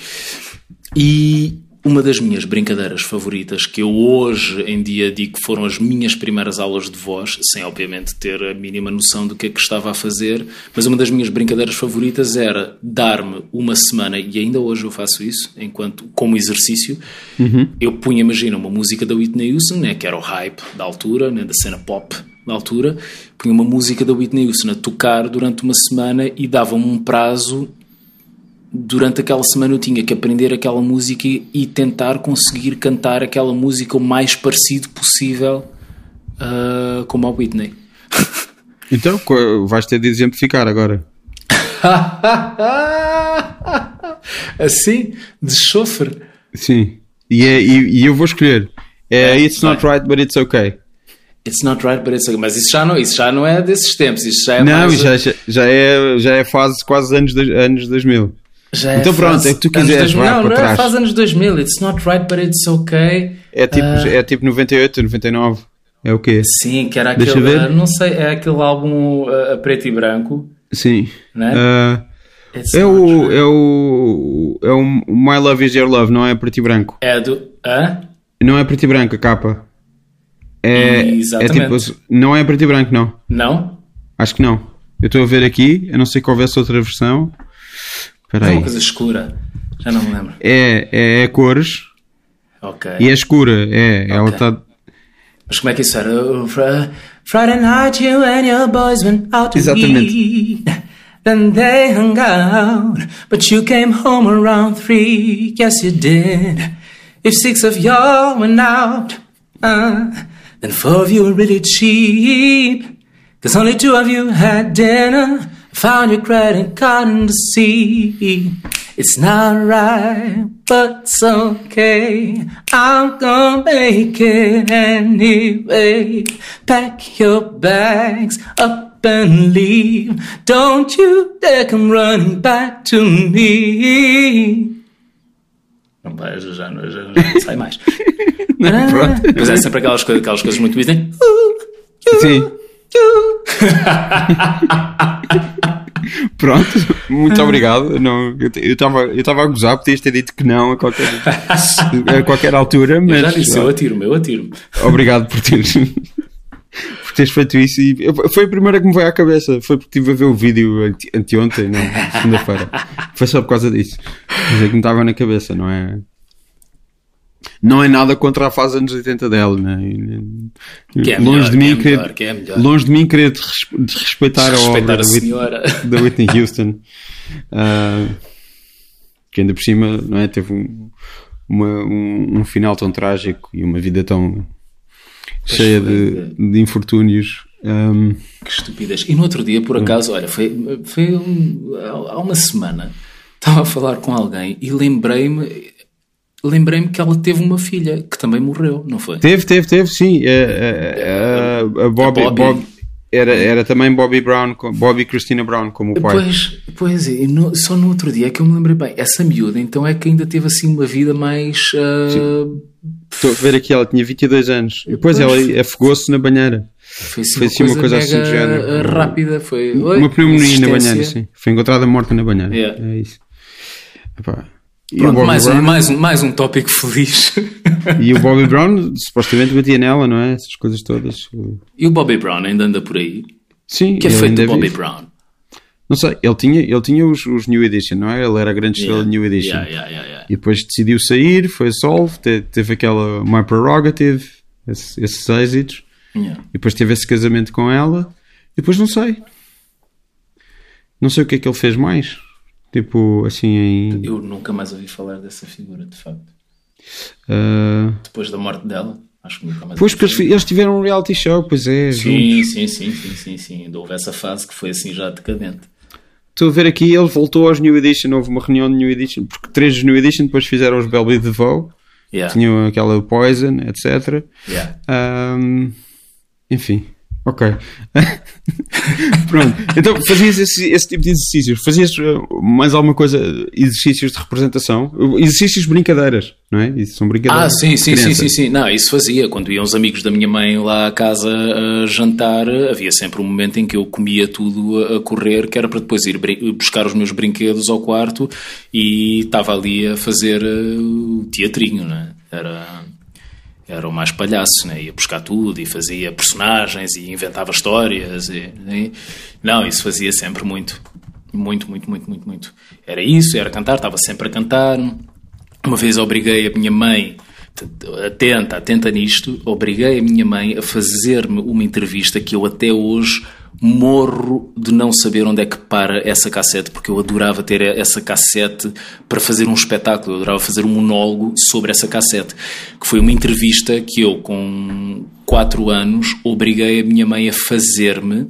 E, uma das minhas brincadeiras favoritas, que eu hoje em dia digo que foram as minhas primeiras aulas de voz, sem obviamente ter a mínima noção do que é que estava a fazer, mas uma das minhas brincadeiras favoritas era dar-me uma semana, e ainda hoje eu faço isso, enquanto como exercício, uhum. eu punha, imagina, uma música da Whitney Houston, né, que era o hype da altura, né, da cena pop da altura, punha uma música da Whitney Houston a tocar durante uma semana e dava-me um prazo durante aquela semana eu tinha que aprender aquela música e tentar conseguir cantar aquela música o mais parecido possível uh, como a Whitney. Então vais ter de exemplificar agora. assim? De chofre? Sim. E, é, e, e, eu vou escolher. É, é It's Not Right, but It's Okay. It's not right, but it's okay. Mas isso já não, isso já não é desses tempos. Isso já é não, mais... já, já, é, já é fase quase anos, anos 2000. Já é então pronto, é que tu quiseres vai Não, não é faz anos 2000. It's not right, but it's okay. É tipo, uh, é tipo 98, 99. É o quê? Sim, que era aquele. Deixa ver. não sei, é aquele álbum uh, a preto e branco. Sim. Né? Uh, é o, é o. É o My Love Is Your Love, não é preto e branco. É do. Hã? Não é preto e branco a capa. É, Exatamente. É tipo, não é preto e branco, não. Não? Acho que não. Eu estou a ver aqui, eu não sei que houvesse outra versão. Espera é uma coisa escura. Já não me lembro. É, é, é cores. Ok. E é escura. É, okay. ela está. Mas como é que isso era? Friday night you and your boys went out to Exatamente. eat. Then they hung out, but you came home around three. Yes, you did. If six of y'all went out, uh, then four of you were really cheap. Cause only two of you had dinner. Found your credit card in the sea. It's not right, but it's okay. I'm gonna make it anyway. Pack your bags up and leave. Don't you dare come running back to me. Não, pá, já, já, já, já não sai mais. não, mas é sempre aquelas, aquelas coisas muito bizarras. Sim. Pronto, muito obrigado. Não, eu estava eu estava a gozar, podias ter dito que não a qualquer, a qualquer altura, mas. Eu já disse, eu atiro-me, eu atiro-me. Obrigado por teres, por teres feito isso. E foi a primeira que me veio à cabeça. Foi porque estive a ver o vídeo anteontem, não, segunda-feira. Foi só por causa disso. Mas é que me estava na cabeça, não é? Não é nada contra a fase anos 80 dela, né? Que é longe melhor, de mim que é melhor, que é longe de mim querer desrespeitar, a obra a senhora. da Whitney Houston, uh, que ainda por cima, não é, teve um, uma, um, um, final tão trágico e uma vida tão cheia de, de, infortúnios. Um, que estupidez. E no outro dia, por acaso, olha, foi, foi um, há uma semana, estava a falar com alguém e lembrei-me lembrei-me que ela teve uma filha que também morreu, não foi? Teve, teve, teve, sim. A, a, a, a Bobby, Bobby. Bob, era, era também Bobby Brown, Bobby Christina Brown como o pai. Pois, pois é, no, só no outro dia é que eu me lembrei bem. Essa miúda então é que ainda teve assim uma vida mais uh, Estou a ver aqui, ela tinha 22 anos. E depois ela afogou-se na banheira. Foi assim, foi assim uma, coisa, uma coisa assim de género. Rápida, foi. Oi, uma pneumonia na banheira, sim. Foi encontrada morta na banheira. Yeah. É isso. Epá. Pronto, mais, Brown, um, mais, um, mais um tópico feliz. E o Bobby Brown supostamente batia nela, não é? Essas coisas todas. E o Bobby Brown ainda anda por aí? Sim. O que é feito do Bobby Brown? Não sei, ele tinha, ele tinha os, os New Edition, não é? Ele era a grande estrela yeah. de New Edition. Yeah, yeah, e depois decidiu sair, foi a Solve, teve, teve aquela My Prerogative, esse, esses êxitos. E depois teve esse casamento com ela. E depois não sei. Não sei o que é que ele fez mais. Tipo, assim em. Eu nunca mais ouvi falar dessa figura, de facto. Uh... Depois da morte dela. Acho que nunca mais. Pois, porque eles, tiveram um reality show, pois é. Sim, sim, sim, sim, sim, sim. Ainda houve essa fase que foi assim já decadente. Estou a ver aqui, ele voltou aos New Edition, houve uma reunião de New Edition, porque três dos New Edition depois fizeram os Belby DeVoe, yeah. tinham aquela Poison, etc. Yeah. Um, enfim. Ok. Pronto. Então fazias esse, esse, tipo de exercícios. Fazias uh, mais alguma coisa, exercícios de representação? Exercícios brincadeiras, não é? Isso são brincadeiras. Ah, sim, sim, sim, sim, sim. Não, isso fazia. Quando iam os amigos da minha mãe lá à casa a jantar, havia sempre um momento em que eu comia tudo a correr, que era para depois ir buscar os meus brinquedos ao quarto e estava ali a fazer uh, o teatrinho, não é? Era era o mais palhaço, né? ia buscar tudo e fazia personagens e inventava histórias. E, e... Não, isso fazia sempre muito. Muito, muito, muito, muito, muito. Era isso, era cantar, estava sempre a cantar. Uma vez obriguei a minha mãe, atenta, atenta nisto, obriguei a minha mãe a fazer-me uma entrevista que eu até hoje morro de não saber onde é que para essa cassete, porque eu adorava ter essa cassete para fazer um espetáculo, eu adorava fazer um monólogo sobre essa cassete, que foi uma entrevista que eu, com 4 anos, obriguei a minha mãe a fazer-me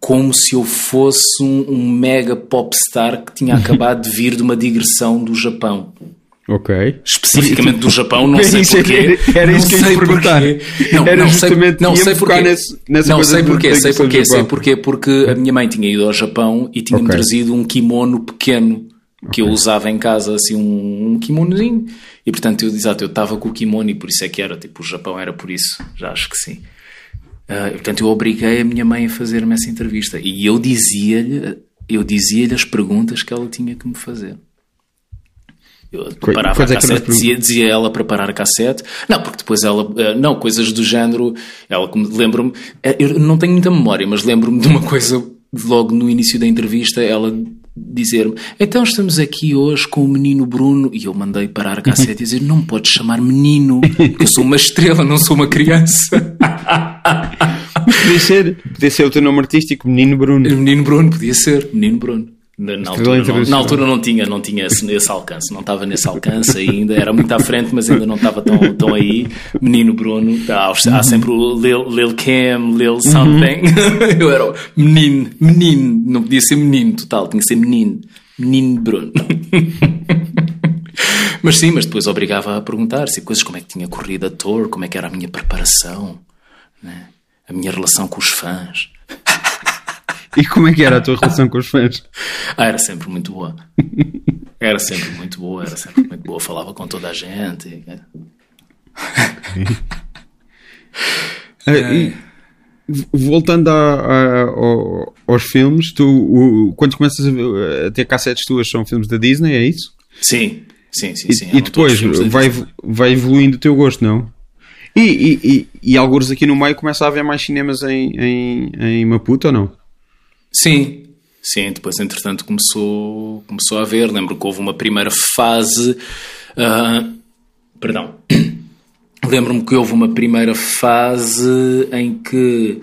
como se eu fosse um, um mega popstar que tinha acabado de vir de uma digressão do Japão. Ok. Especificamente do Japão, não sei porquê. Era, isso que eu ia perguntar. Não, era não sei, não sei porquê. Nesse, nessa não sei porquê, sei porquê, sei porquê, porque a minha mãe tinha ido ao Japão e tinha-me okay. trazido um kimono pequeno que okay. eu usava em casa, assim, um, um kimonozinho. E portanto, eu, exato, eu estava com o kimono e por isso é que era, tipo, o Japão era por isso, já acho que sim. Uh, portanto, eu obriguei a minha mãe a fazer-me essa entrevista e eu dizia-lhe, eu dizia-lhe as perguntas que ela tinha que me fazer. Eu preparava a cassete, dizia, dizia ela preparar a cassete. Não, porque depois ela. Eh, não, coisas do género. Ela lembro-me. Eh, eu não tenho muita memória, mas lembro-me de uma coisa logo no início da entrevista. Ela dizer-me: Então estamos aqui hoje com o menino Bruno. E eu mandei parar a cassete e dizer: Não me podes chamar menino, porque eu sou uma estrela, não sou uma criança. podia ser, podia ser o teu nome artístico, Menino Bruno. Menino Bruno, podia ser, Menino Bruno. Na, na, altura, não, na, altura, não, tinha, não tinha esse, esse, alcance, não estava nesse alcance ainda, era muito à frente, mas ainda não estava tão, tão aí. Menino Bruno, há, há sempre o Lil, Lil Cam, Lil something. Uhum. Eu era menino, menino, não podia ser menino total, tinha que ser menino, menino Bruno. mas sim, mas depois obrigava a perguntar-se coisas como é que tinha corrido a tour, como é que era a minha preparação, né? a minha relação com os fãs. E como é que era a tua relação com os fãs? Ah, era sempre muito boa. Era sempre muito boa, era sempre muito boa. Falava com toda a gente. Ah, e, voltando a, a, a, aos filmes, tu, o, quando começas a, ter cassetes tuas, são filmes da Disney, é isso? Sim, sim, sim. sim. E, e depois vai, vai evoluindo o teu gosto, não? E, e, e, e alguns aqui no meio começa a haver mais cinemas em, em, em Maputo ou não? Sim, sim. Depois, entretanto, começou, começou a haver. Lembro que houve uma primeira fase. Uh, perdão. Lembro-me que houve uma primeira fase em que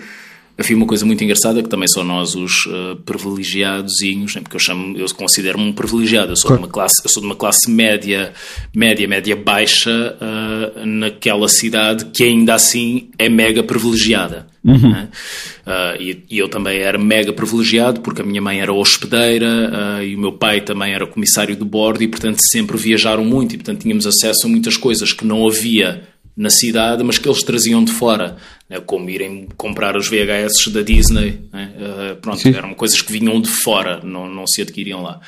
havia uma coisa muito engraçada que também são nós os uh, privilegiadozinhos, né? porque eu chamo, eu considero-me um privilegiado, eu sou claro. de uma classe, eu sou de uma classe média, média, média baixa uh, naquela cidade que ainda assim é mega privilegiada. Uhum. Uh, e, e, eu também era mega privilegiado porque a minha mãe era hospedeira uh, e o meu pai também era comissário de bordo e portanto sempre viajaram muito e portanto tínhamos acesso a muitas coisas que não havia na cidade, mas que eles traziam de fora, né? como irem comprar os VHS da Disney. Né? Uh, pronto, Sim. eram coisas que vinham de fora, não, não se adquiriam lá.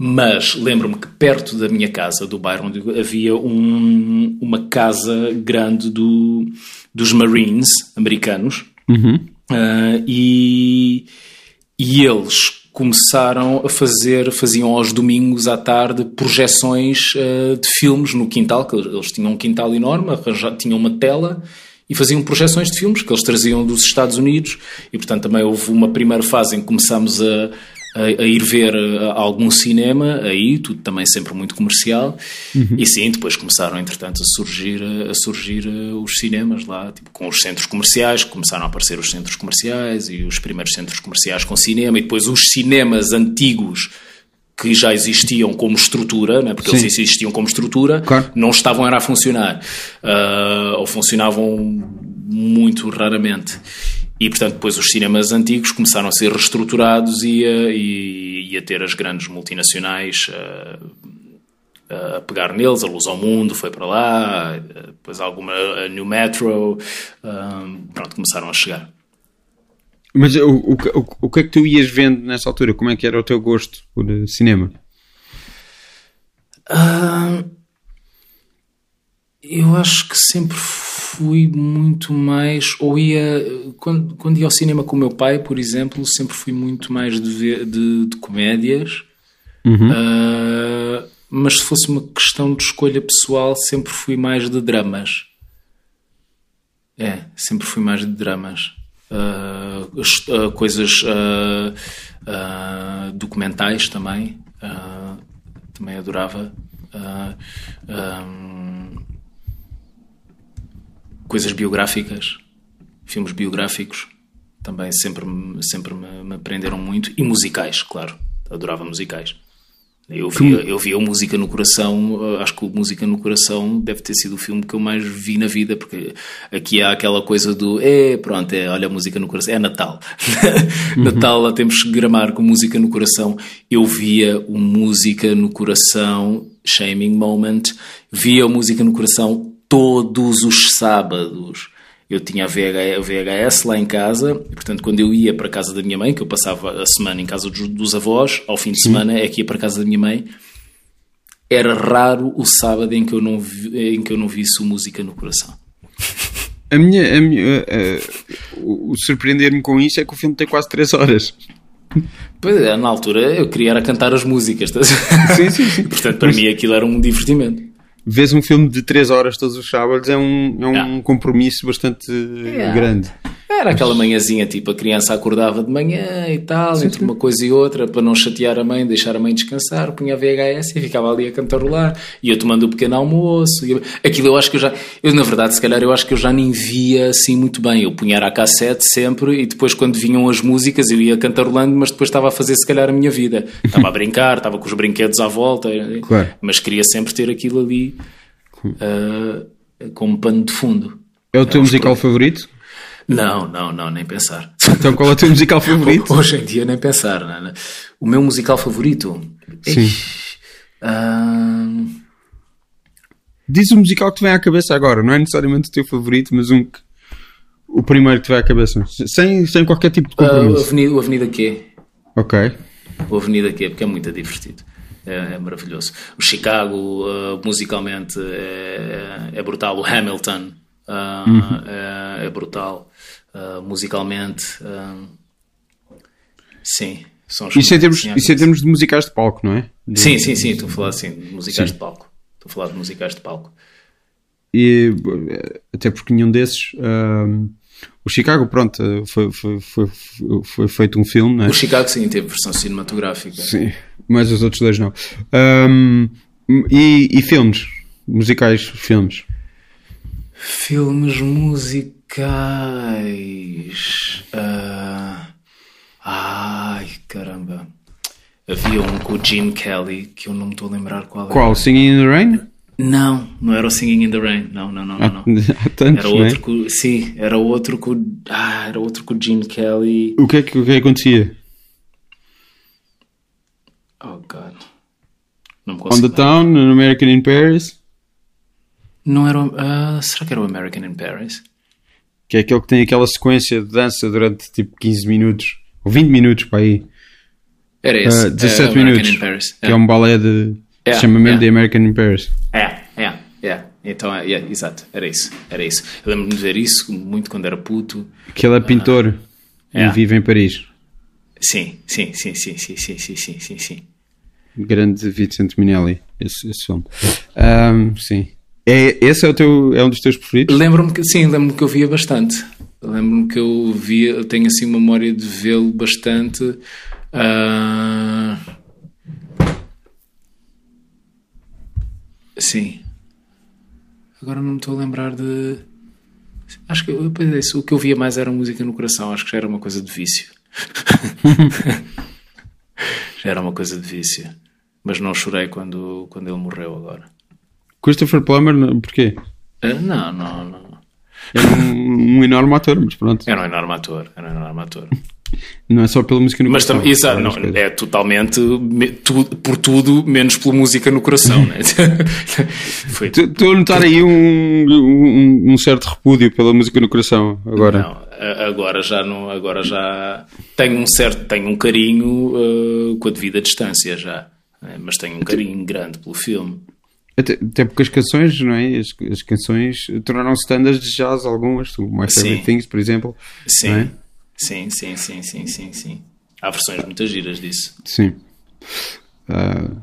Mas lembro-me que perto da minha casa, do bairro onde havia um, uma casa grande do, dos Marines americanos. Uhum. Uh, e, e eles começaram a fazer, faziam aos domingos à tarde projeções uh, de filmes no quintal, que eles tinham um quintal enorme, tinham uma tela e faziam projeções de filmes que eles traziam dos Estados Unidos e portanto também houve uma primeira fase em que começámos a, a, a ir ver a, algum cinema aí, tudo também sempre muito comercial uhum. e sim, depois começaram entretanto a surgir, a surgir eh, os cinemas lá, tipo, com os centros comerciais, começaram a aparecer os centros comerciais e os primeiros centros comerciais com cinema e depois os cinemas antigos que já existiam como estrutura, né? porque Sim. eles existiam como estrutura, claro. não estavam era a funcionar. Uh, ou funcionavam muito raramente. E, portanto, depois os cinemas antigos começaram a ser reestruturados e a, e, e a ter as grandes multinacionais a, a, pegar neles. A Luz ao Mundo foi para lá, depois alguma a New Metro, um, pronto, começaram a chegar. Mas o, o, o, o que é que tu ias vendo nessa altura? Como é que era o teu gosto por cinema? Uh, eu acho que sempre fui muito mais. Ou ia. Quando, quando ia ao cinema com o meu pai, por exemplo, sempre fui muito mais de, de, de comédias. Uhum. Uh, mas se fosse uma questão de escolha pessoal, sempre fui mais de dramas. É, sempre fui mais de dramas. Uh, uh, coisas documentais também. também adorava. Um, coisas biográficas, filmes biográficos, também sempre, sempre me, me prenderam muito. E musicais, claro. Adorava musicais. Eu via, eu via o Música no Coração, eh, acho que o Música no Coração deve ter sido o filme que eu mais vi na vida, porque aqui há aquela coisa do, é, pronto, é, olha a Música no Coração, é Natal. Uhum. Natal lá temos que gramar com Música no Coração. Eu via o Música no Coração, Shaming Moment, via o Música no Coração todos os sábados. Eu tinha a VHS lá em casa, e portanto, quando eu ia para a casa da minha mãe, que eu passava a semana em casa dos, dos avós, ao fim de semana é que ia para a casa da minha mãe, era raro o sábado em que eu não, vi, em que eu não visse música no coração. A minha, a minha o surpreender-me com isso é que o filme tem quase 3 horas. Pois é, na altura eu queria era cantar as músicas. Sim, sim, sim. Portanto, para Mas... mim aquilo era um divertimento vês um filme de 3 horas todos os sábados é um, é um compromisso bastante yeah. grande. Era aquela manhãzinha, tipo, a criança acordava de manhã e tal, sim, entre sim. uma coisa e outra, para não chatear a mãe, deixar a mãe descansar, punha a VHS e ficava ali a cantarolar, ia tomando o pequeno almoço. Ia... Aquilo eu acho que eu já, eu na verdade, se calhar, eu acho que eu já nem via assim muito bem. Eu punha a cassete sempre e depois, quando vinham as músicas, eu ia cantarolando, mas depois estava a fazer, se calhar, a minha vida. Estava a brincar, estava com os brinquedos à volta, claro. mas queria sempre ter aquilo ali uh, como pano de fundo. É o teu musical favorito? Não, não, não, nem pensar. Então qual é o teu musical favorito? Hoje em dia nem pensar. Não, é? O meu musical favorito? Sim. Uh... Diz o musical que te vem à cabeça agora, não é necessariamente o teu favorito, mas um que... o primeiro que te vem à cabeça, sem, sem qualquer tipo de compromisso. Uh, o Avenida, o Avenida Q. Ok. O Avenida Q, porque é muito divertido. É, é, maravilhoso. O Chicago, uh, musicalmente, é, é, brutal. O Hamilton uh, uhum. é, é, brutal. Uh, musicalmente, sim. São isso, em termos, isso em termos de musicais de palco, não é? De... Sim, sim, sim. Estou a falar assim, de musicais sim. de palco. Estou a falar de musicais de palco. E até porque nenhum desses. O Chicago, pronto, foi, foi, foi, foi, feito um filme, não é? O Chicago, sim, teve versão cinematográfica. Sim, mas os outros dois não. Um, e, e, filmes? Musicais, filmes? Filmes musicais. Uh... Ai, caramba. Havia um com o Gene Kelly que eu não me estou a lembrar qual era. Qual? Singing in the Rain? Não, não era o Singing in the Rain. Não, não, não, não. Há tantos, era outro com, sim, era outro com, ah, era outro com o Gene Kelly. O que é que, o que, é que acontecia? Oh, God. Não me On the Town, an American in Paris? Não era. Uh, será que era o American in Paris? Que é aquele que tem aquela sequência de dança durante tipo 15 minutos ou 20 minutos para aí. Era esse. Uh, 17 uh, minutos. Que é. é um balé de. É, se chama mesmo é. The American in Paris. É, é, é. Então, é, é, exato, era isso, era isso. Eu lembro-me de ver isso muito quando era puto. Que ele é pintor uh, e vive em Paris. Sim, sim, sim, sim, sim, sim, sim, sim, sim, sim. Grande Vicente Minelli, esse, esse filme. Um, sim. É, esse é, o teu, é um dos teus preferidos? Lembro-me que sim, lembro-me que eu via bastante. Lembro-me que eu via, tenho assim memória de vê-lo bastante. Uh... Sim. Agora não me estou a lembrar de. Acho que eu, o que eu via mais era música no coração, acho que já era uma coisa de vício. já era uma coisa de vício. Mas não chorei quando, quando ele morreu agora. Christopher Plummer, porquê? Uh, não, não, não. Era um, um, enorme ator, mas pronto. Era um enorme ator, era um enorme ator. Não é só pela música no mas coração. Mas exato, não, é totalmente tu, por tudo menos pela música no coração. né? Estou a notar aí um, um, um, certo repúdio pela música no coração agora. Não, agora já não, agora já tenho um certo, tenho um carinho uh, com a devida distância já, né? mas tenho um carinho grande pelo filme. Até, até, porque as canções, não é? As, as canções tornaram-se standards de jazz algumas, o My Favorite. Things, por exemplo. Sim. É? sim, sim, sim, sim, sim, sim. Há versões muito giras disso. Sim. Uh,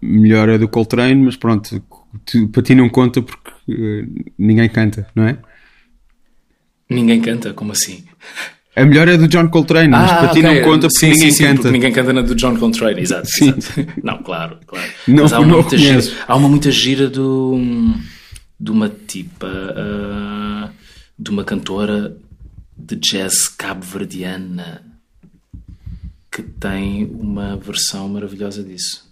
melhor é do Coltrane, mas pronto, tu, para ti não conta porque uh, ninguém canta, não é? Ninguém canta? Como assim? A melhor é do John Coltrane, mas ah, para ti não conta porque sim, ninguém sim, canta. Porque ninguém canta na do John Coltrane, exato. Sim. Exato. Não, claro, claro. Não, mas há uma, muita gira, há uma muita gira do, de uma tipa, uh, de uma cantora de jazz cabo-verdiana que tem uma versão maravilhosa disso.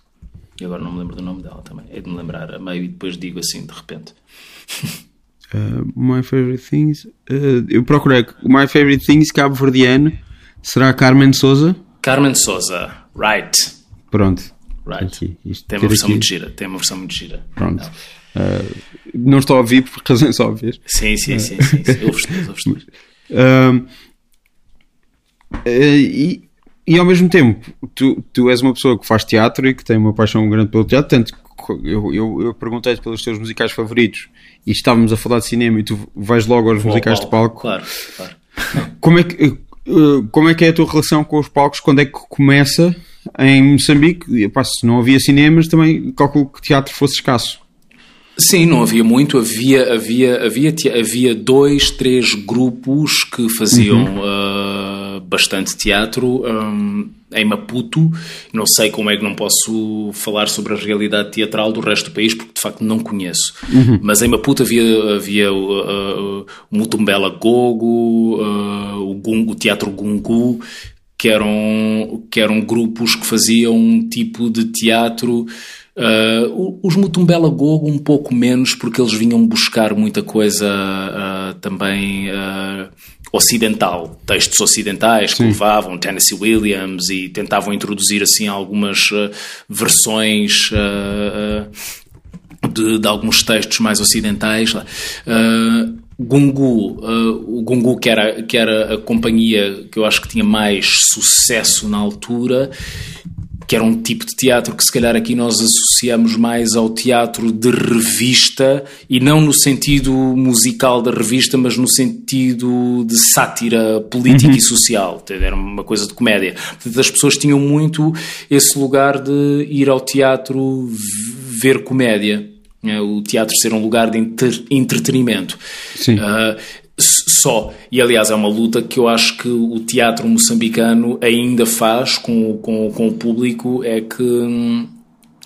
E agora não me lembro do nome dela também. É de me lembrar a meio e depois digo assim de repente. Uh, my Favorite Things. Uh, eu procurei My Favorite Things cabo-verdiano. Será Carmen Souza? Carmen Souza, right. Pronto. Right. Aqui, tem uma versão aqui. muito gira. Tem uma versão muito gira. Pronto. Não, uh, não estou a ouvir por razões óbvias. Sim, sim, sim. sim, sim. Ouves e, e ao mesmo tempo, tu, tu és uma pessoa que faz teatro e que tem uma paixão grande pelo teatro, tanto eu, eu, eu perguntei-te pelos teus musicais favoritos e estávamos a falar de cinema e tu vais logo aos musicais de palco. Claro, claro. Como é, que, eh, como é que é a tua relação com os palcos? Quando é que começa em Moçambique? Epá, se não havia cinemas, também calculo que teatro fosse escasso. Sim, não havia muito. Havia, havia, havia, havia dois, três grupos que faziam uhum. uh, bastante teatro. Um, em Maputo. Não sei como é que não posso falar sobre a realidade teatral do resto do país, porque de facto não conheço. Uhum. Mas em Maputo havia, havia uh, uh, o Mutumbela Gogo, uh, o, Gungu, o Teatro Gungu, que eram, que eram grupos que faziam um tipo de teatro. Uh, os Mutumbela Gogo um pouco menos porque eles vinham buscar muita coisa uh, também uh, ocidental, textos ocidentais que Sim. levavam Tennessee Williams e tentavam introduzir assim algumas uh, versões uh, de, de, alguns textos mais ocidentais. Gungu, o Gungu que era, que era a companhia que eu acho que tinha mais sucesso na altura que era um tipo de teatro que se calhar aqui nós associamos mais ao teatro de revista e não no sentido musical da revista, mas no sentido de sátira política uhum. e social. Era uma coisa de comédia. Portanto, as pessoas tinham muito esse lugar de ir ao teatro ver comédia. Né? O teatro ser um lugar de entretenimento. Sim. Uh, só. E aliás, é uma luta que eu acho que o teatro moçambicano ainda faz com, com, com o público: é que hum,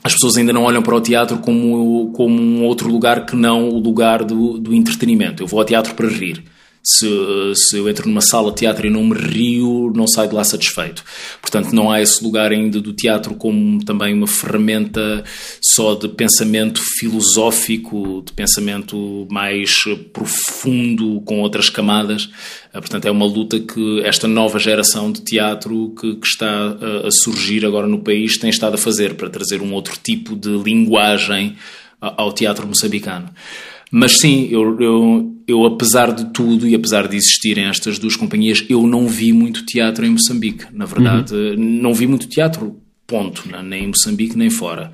as pessoas ainda não olham para o teatro como, como um outro lugar que não o lugar do, do entretenimento. Eu vou ao teatro para rir. Se, se eu entro numa sala de teatro e não me rio, não saio de lá satisfeito. Portanto, não há esse lugar ainda do teatro como também uma ferramenta só de pensamento filosófico, de pensamento mais profundo, com outras camadas. Ah, portanto, é uma luta que esta nova geração de teatro que, que está a, a surgir agora no país tem estado a fazer para trazer um outro tipo de linguagem ao teatro moçambicano. Mas sim, eu, eu, eu, apesar de tudo e apesar de existirem estas duas companhias, eu não vi muito teatro em Moçambique. Na verdade, uhum. não vi muito teatro, ponto. Né? Nem em Moçambique, nem fora.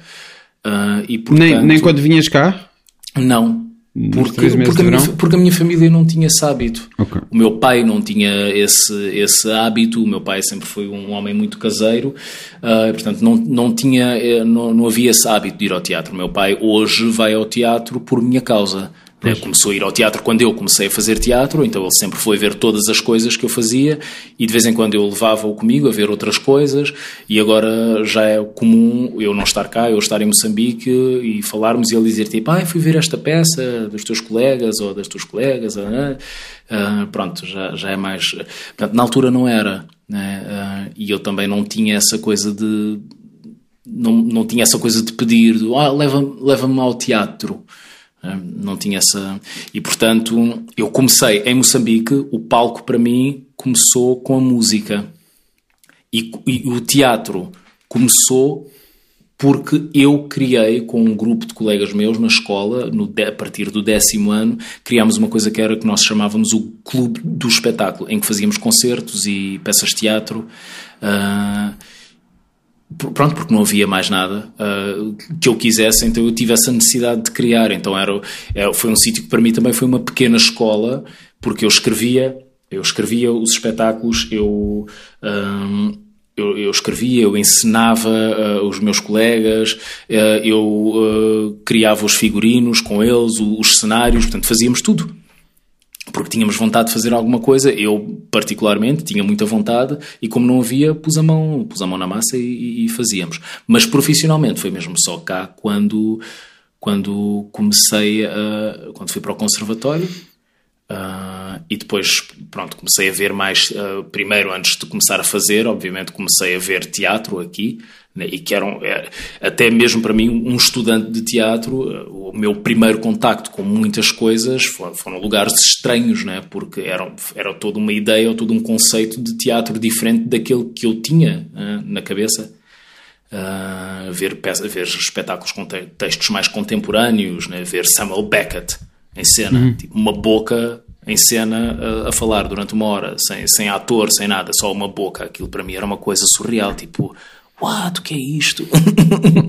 Uh, e, portanto, nem, nem quando vinhas cá? Não, porque, porque, a minha, porque, a minha, família não tinha esse hábito. Okay. O meu pai não tinha esse, esse hábito. O meu pai sempre foi um homem muito caseiro, uh, portanto, não, não, tinha, eh, não, não havia esse hábito de ir ao teatro. O meu pai hoje vai ao teatro por minha causa. Né? Começou a ir ao teatro quando eu comecei a fazer teatro, então ele sempre foi ver todas as coisas que eu fazia e de vez em quando eu levava-o comigo a ver outras coisas e agora já é comum eu não estar cá, eu estar em Moçambique e falarmos e ele dizer tipo, ah, fui ver esta peça dos teus colegas ou das tuas colegas, ah, ah, pronto, já, já é mais... Portanto, na altura não era, né? Ah, e eu também não tinha essa coisa de... Não, não tinha essa coisa de pedir, ah, leva-me leva ao teatro. Não tinha essa. E portanto, eu comecei em Moçambique, o palco para mim começou com a música. E, e o teatro começou porque eu criei com um grupo de colegas meus na escola, no, a partir do décimo ano, criámos uma coisa que era que nós chamávamos o Clube do Espetáculo, em que fazíamos concertos e peças de teatro. Uh, pronto, porque não havia mais nada uh, que eu quisesse, então eu tive essa necessidade de criar. Então era, era é, foi um sítio que para mim também foi uma pequena escola, porque eu escrevia, eu escrevia os espetáculos, eu. Um, ah, eu, eu, escrevia, eu ensinava uh, os meus colegas, uh, eu criava os figurinos com eles, os, os cenários, portanto fazíamos tudo porque tínhamos vontade de fazer alguma coisa, eu particularmente tinha muita vontade e como não havia, pus a mão, pus a mão na massa e, e fazíamos. Mas profissionalmente foi mesmo só cá quando quando comecei a, quando fui para o conservatório uh, e depois pronto comecei a ver mais uh, primeiro antes de começar a fazer obviamente comecei a ver teatro aqui né, e que eram, é, até mesmo para mim, um estudante de teatro, eh, o meu primeiro contacto com muitas coisas foram, lugares estranhos, né? porque era, era toda uma ideia ou todo um conceito de teatro diferente daquele que eu tinha uh, na cabeça. Uh, ver, peça, ver espetáculos com te textos mais contemporâneos, né? ver Samuel Beckett em cena, uhum. tipo, uma boca em cena a, a, falar durante uma hora, sem, sem ator, sem nada, só uma boca. Aquilo para mim era uma coisa surreal, tipo, What? O que é isto?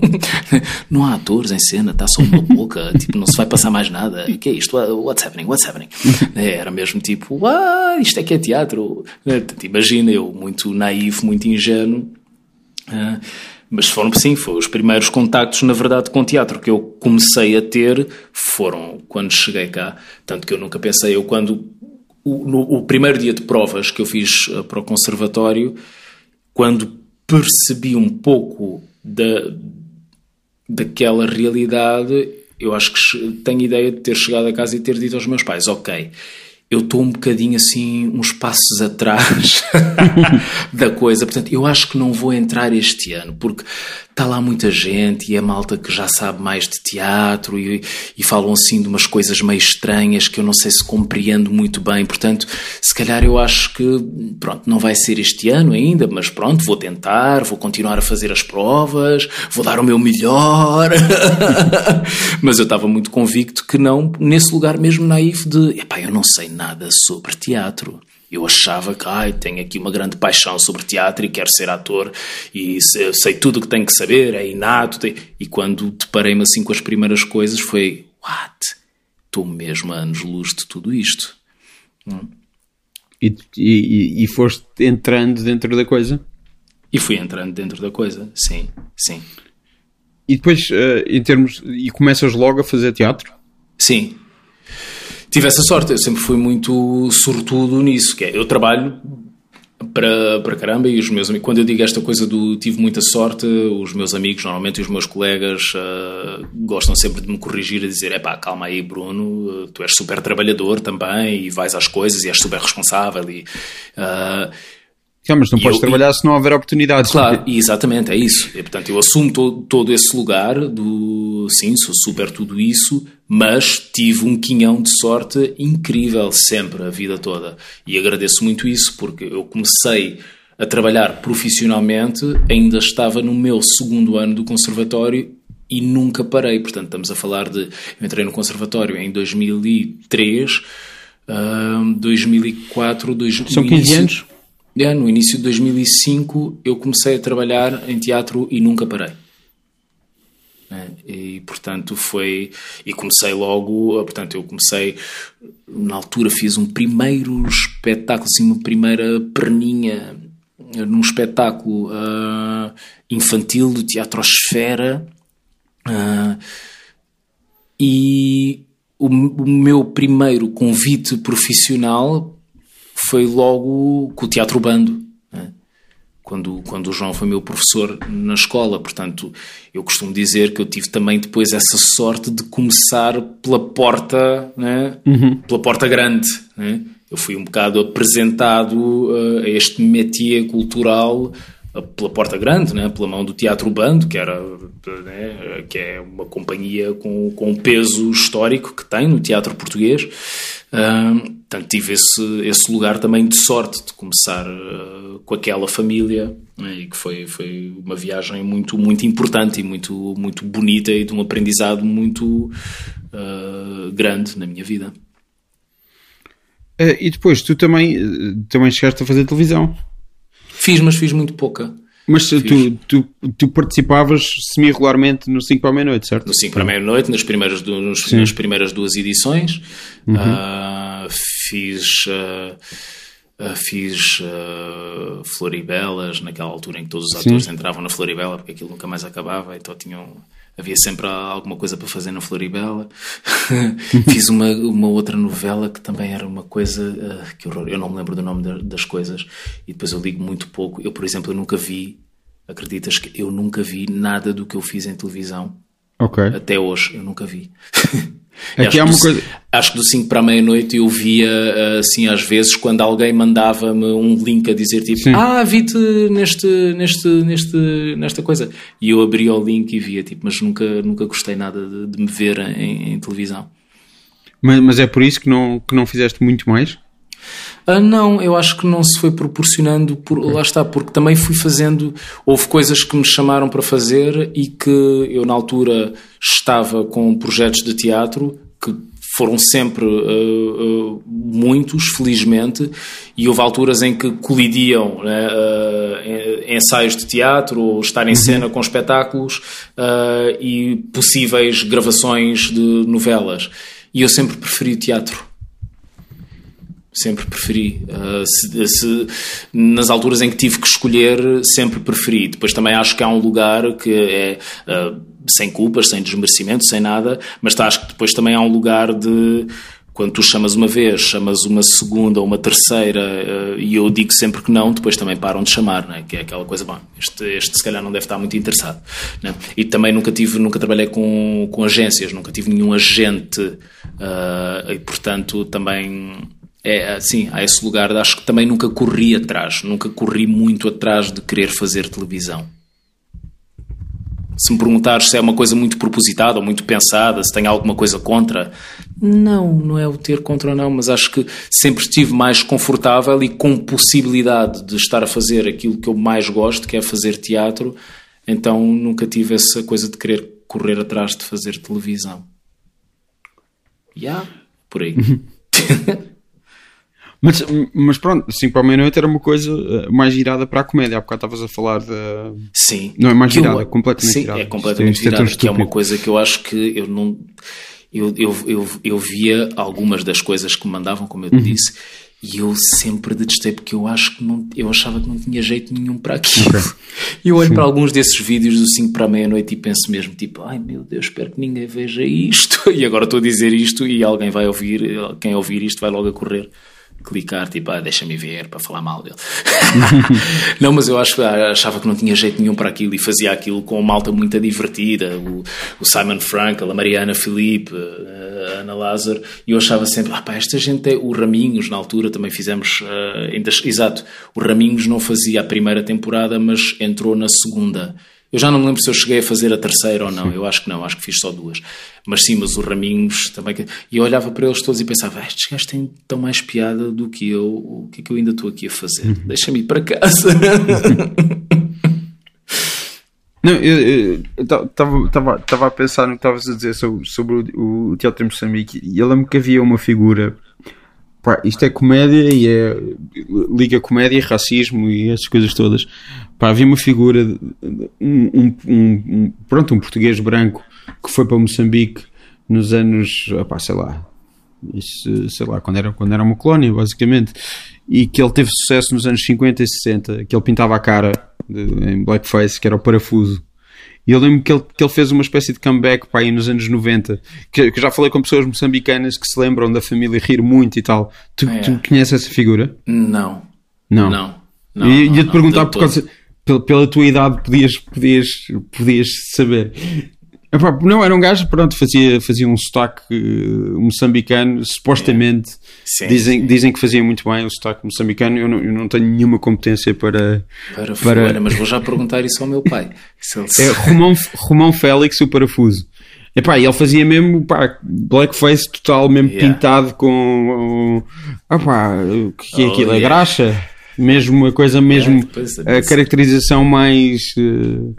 não há atores em cena, está só uma boca, tipo, não se vai passar mais nada. O que é isto? What's happening? What's happening? É, era mesmo tipo, ah, isto é que é teatro. É, imagina eu, muito naivo, muito ingênuo. Uh, mas foram, sim, foram os primeiros contactos, na verdade, com teatro que eu comecei a ter foram quando cheguei cá. Tanto que eu nunca pensei, eu quando. O, no, o primeiro dia de provas que eu fiz uh, para o conservatório, quando percebi um pouco da, daquela realidade, eu acho que tenho ideia de ter chegado a casa e ter dito aos meus pais: Ok, eu estou um bocadinho assim, uns passos atrás da coisa. Portanto, eu acho que não vou entrar este ano, porque está lá muita gente e é malta que já sabe mais de teatro e, e falam assim de umas coisas meio estranhas que eu não sei se compreendo muito bem. Portanto, se calhar eu acho que, pronto, não vai ser este ano ainda, mas pronto, vou tentar, vou continuar a fazer as provas, vou dar o meu melhor. mas eu estava muito convicto que não, nesse lugar mesmo naif de, epá, eu não sei nada sobre teatro. Eu achava que ai, tenho aqui uma grande paixão sobre teatro e quero ser ator e sei tudo o que tenho que saber, é inato. E quando deparei-me assim com as primeiras coisas foi what? Estou mesmo a anos-luz de tudo isto. Hum. E, e, e foste entrando dentro da coisa? E fui entrando dentro da coisa, sim, sim. E depois, uh, em termos. E começas logo a fazer teatro? Sim, tive essa sorte, eu sempre fui muito sortudo nisso, que é, eu trabalho para, para caramba e os meus amigos, quando eu digo esta coisa do tive muita sorte, os meus amigos, normalmente os meus colegas uh, gostam sempre de me corrigir e dizer, é pá, calma aí Bruno, tu és super trabalhador também e vais às coisas e és super responsável e... Uh, mas não podes eu, trabalhar se não houver oportunidades. Claro, porque... exatamente, é isso. E, portanto, eu assumo todo, todo esse lugar do sim, sou super tudo isso, mas tive um quinhão de sorte incrível sempre, a vida toda. E agradeço muito isso, porque eu comecei a trabalhar profissionalmente, ainda estava no meu segundo ano do conservatório e nunca parei. Portanto, estamos a falar de. Eu entrei no conservatório em 2003, uh, 2004, 2005. São 15 anos? No início de 2005 eu comecei a trabalhar em teatro e nunca parei. É, e portanto foi. E comecei logo. Portanto, eu comecei. Na altura fiz um primeiro espetáculo, assim, uma primeira perninha num espetáculo uh, infantil do Teatro Esfera. Uh, e o, o, meu primeiro convite profissional foi logo com o Teatro Bando, né? quando, quando o João foi meu professor na escola. Portanto, eu costumo dizer que eu tive também depois essa sorte de começar pela porta, né? Uhum. pela porta grande. Né? Eu fui um bocado apresentado uh, a este métier cultural pela porta grande, né? pela mão do Teatro Bando, que, era, né? que é uma companhia com, com peso histórico que tem no teatro português. Uh, portanto, tive esse, esse lugar também de sorte de começar uh, com aquela família né? e que foi, foi uma viagem muito, muito importante e muito, muito bonita e de um aprendizado muito uh, grande na minha vida. e depois, tu também, também chegaste a fazer televisão. Fiz, mas fiz muito pouca. Mas tu, tu, tu, participavas semi-regularmente no 5 para a meia-noite, certo? No 5 para a meia-noite, nas, primeiras nas primeiras duas edições. Uhum. Uh, fiz. Uh, uh, fiz Floribelas, naquela altura em que todos os atores Sim. entravam na Floribela, porque aquilo nunca mais acabava, então tinham havia sempre alguma coisa para fazer na Floribela. Fiz uma, uma outra novela que também era uma coisa. Uh, que horror, eu não me lembro do nome de, das coisas e depois eu ligo muito pouco. Eu, por exemplo, eu nunca vi, acreditas que eu nunca vi nada do que eu fiz em televisão. Ok. Até hoje, eu nunca vi. Aqui há uma coisa... Acho que do 5 para a meia-noite eu via, assim, às vezes, quando alguém mandava-me um link a dizer tipo, Sim. ah, vi-te neste, neste, neste, nesta coisa. E eu abria o link e via, tipo, mas nunca, nunca gostei nada de, de me ver em, em televisão. Mas, mas, é por isso que não, que não fizeste muito mais? Ah, não, eu acho que não se foi proporcionando, por, lá está, porque também fui fazendo, houve coisas que me chamaram para fazer e que eu na altura estava com projetos de teatro que foram sempre uh, uh, muitos, felizmente, e houve alturas em que colidiam né, uh, ensaios de teatro ou estar em uhum. cena com espetáculos e possíveis gravações de novelas. E eu sempre preferi o teatro sempre preferi. Se, se, nas alturas em que tive que escolher, sempre preferi. Depois também acho que há um lugar que é sem culpas, sem desmerecimento, sem nada, mas acho que depois também há um lugar de. Quando tu chamas uma vez, chamas uma segunda ou uma terceira uh, e eu digo sempre que não, depois também param de chamar, né? que é aquela coisa, bom, este, este se calhar não deve estar muito interessado. Né? E também nunca tive, nunca trabalhei com, com agências, nunca tive nenhum agente e portanto também é assim, há esse lugar, acho que também nunca corri atrás, nunca corri muito atrás de querer fazer televisão. Se me perguntares se é uma coisa muito propositada ou muito pensada, se tem alguma coisa contra, não, não é o ter contra não, mas acho que sempre estive mais confortável e com possibilidade de estar a fazer aquilo que eu mais gosto, que é fazer teatro, então nunca tive essa coisa de querer correr atrás de fazer televisão. Já, yeah, por aí. Mas, mas pronto, 5 para a meia-noite era uma coisa eh, mais virada para a comédia. Há bocado estavas a falar de. Sim. Não é mais virada, é completamente sim, virada. é completamente virada. Que é uma coisa que eu acho que eu não. Eu, eu, eu, eu via algumas das coisas que me mandavam, como eu te uhum. disse, e eu sempre detestei porque eu acho que não, eu achava que não tinha jeito nenhum para aquilo. Okay. E eu olho Sim. para alguns desses vídeos do 5 para a meia-noite e penso mesmo, tipo, ai meu Deus, espero que ninguém veja isto. E agora estou a dizer isto e alguém vai ouvir, quem ouvir isto vai logo a correr clicar, tipo, ah, deixa-me ver para falar mal dele. não, mas eu acho, achava que não tinha jeito nenhum para aquilo e fazia aquilo com uma malta muito divertida. O, o Simon Frankel, a Mariana Felipe, a Ana Lázaro, e eu achava sempre, ah, pá, esta gente é. O Raminhos, na altura, também fizemos. Uh, ainda, exato, o Raminhos não fazia a primeira temporada, mas entrou na segunda. Eu já não me lembro se eu cheguei a fazer a terceira ou não. Eu acho que não, acho que fiz só duas. Mas sim, mas os Raminhos também. E eu olhava para eles todos e pensava: estes gajos têm tão mais piada do que eu. O que é que eu ainda estou aqui a fazer? Uhum. Deixa-me ir para casa. Não, eu estava a pensar no que estavas a dizer sobre, sobre o, o Teatro de Moçambique e eu lembro que havia uma figura. Pá, isto é comédia e é. liga comédia, racismo e essas coisas todas. Pá, havia uma figura, um, um, um, pronto, um português branco que foi para Moçambique nos anos, opá, sei lá, isso, sei lá, quando era, quando era uma colónia, basicamente, e que ele teve sucesso nos anos 50 e 60, que ele pintava a cara de, em blackface, que era o parafuso. E eu lembro que ele, que ele fez uma espécie de comeback para aí nos anos 90, que, que já falei com pessoas moçambicanas que se lembram da família rir muito e tal. Tu, é. tu conheces essa figura? Não. Não. Não. não e ia-te perguntar, por causa, pela, pela tua idade, podias, podias, podias saber. Não, era um gajo, pronto, fazia, fazia um sotaque uh, moçambicano, supostamente. Sim, dizem, sim. dizem que fazia muito bem o sotaque moçambicano. Eu não, eu não tenho nenhuma competência para. Para, para... mas vou já perguntar isso ao meu pai. é Romão, Romão Félix, o parafuso. Epá, ele fazia mesmo pá, blackface total, mesmo yeah. pintado com. Epá, o que é oh, aquilo? Oh, yeah. A graxa? Mesmo uma coisa, mesmo. Yeah, a caracterização mais. Uh,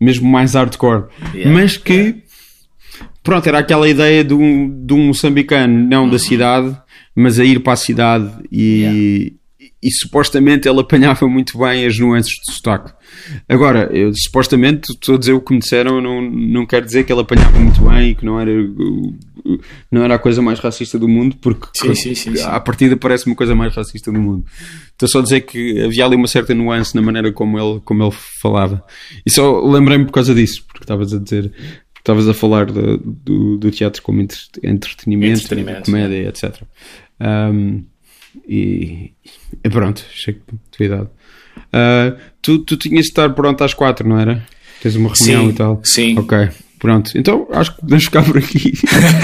mesmo mais hardcore. Mas que, pronto, era aquela ideia de um, de um moçambicano, não uhum. da cidade, mas a ir para a cidade e. e, supostamente ele apanhava muito bem as nuances de sotaque. Agora, eu, supostamente, estou a dizer o que me disseram, não, não quero dizer que ele apanhava muito bem e que não era, não era a coisa mais racista do mundo, porque sim, sim, sim, à partida parece uma coisa mais racista do mundo. Estou só a dizer que havia ali uma certa nuance na maneira como ele, como ele falava. E só lembrei-me por causa disso, porque estavas a dizer, estavas a falar do, do, do, teatro como entretenimento, entretenimento comédia, etc. Um, e, e pronto, chego a tua idade. Uh, tu, tu tinhas de estar pronto às quatro, não era? Tens uma reunião sim, e tal. Sim. Ok, pronto. Então acho que podemos ficar por aqui.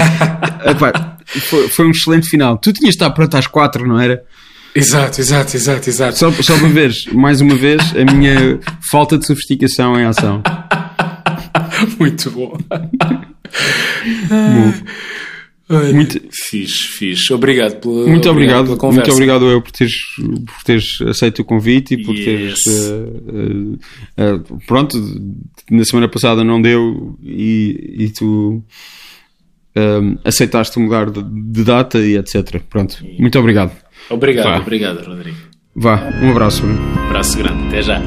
Epá, foi, foi, um excelente final. Tu tinhas de estar pronto às quatro, não era? Exato, exato, exato, exato. Só, só para veres, mais uma vez, a minha falta de sofisticação em ação. Muito bom. bom. Olha, muito fixe, fixe. Obrigado pela, muito obrigado, pela conversa. Muito obrigado eu por teres, por teres aceito o convite e por yes. teres. Uh, uh, uh, pronto, na semana passada não deu e, e tu aceitaste mudar de, de, data e etc. Pronto, muito obrigado. Obrigado, Vá. obrigado, Rodrigo. Vá, um abraço. Um abraço grande, até já.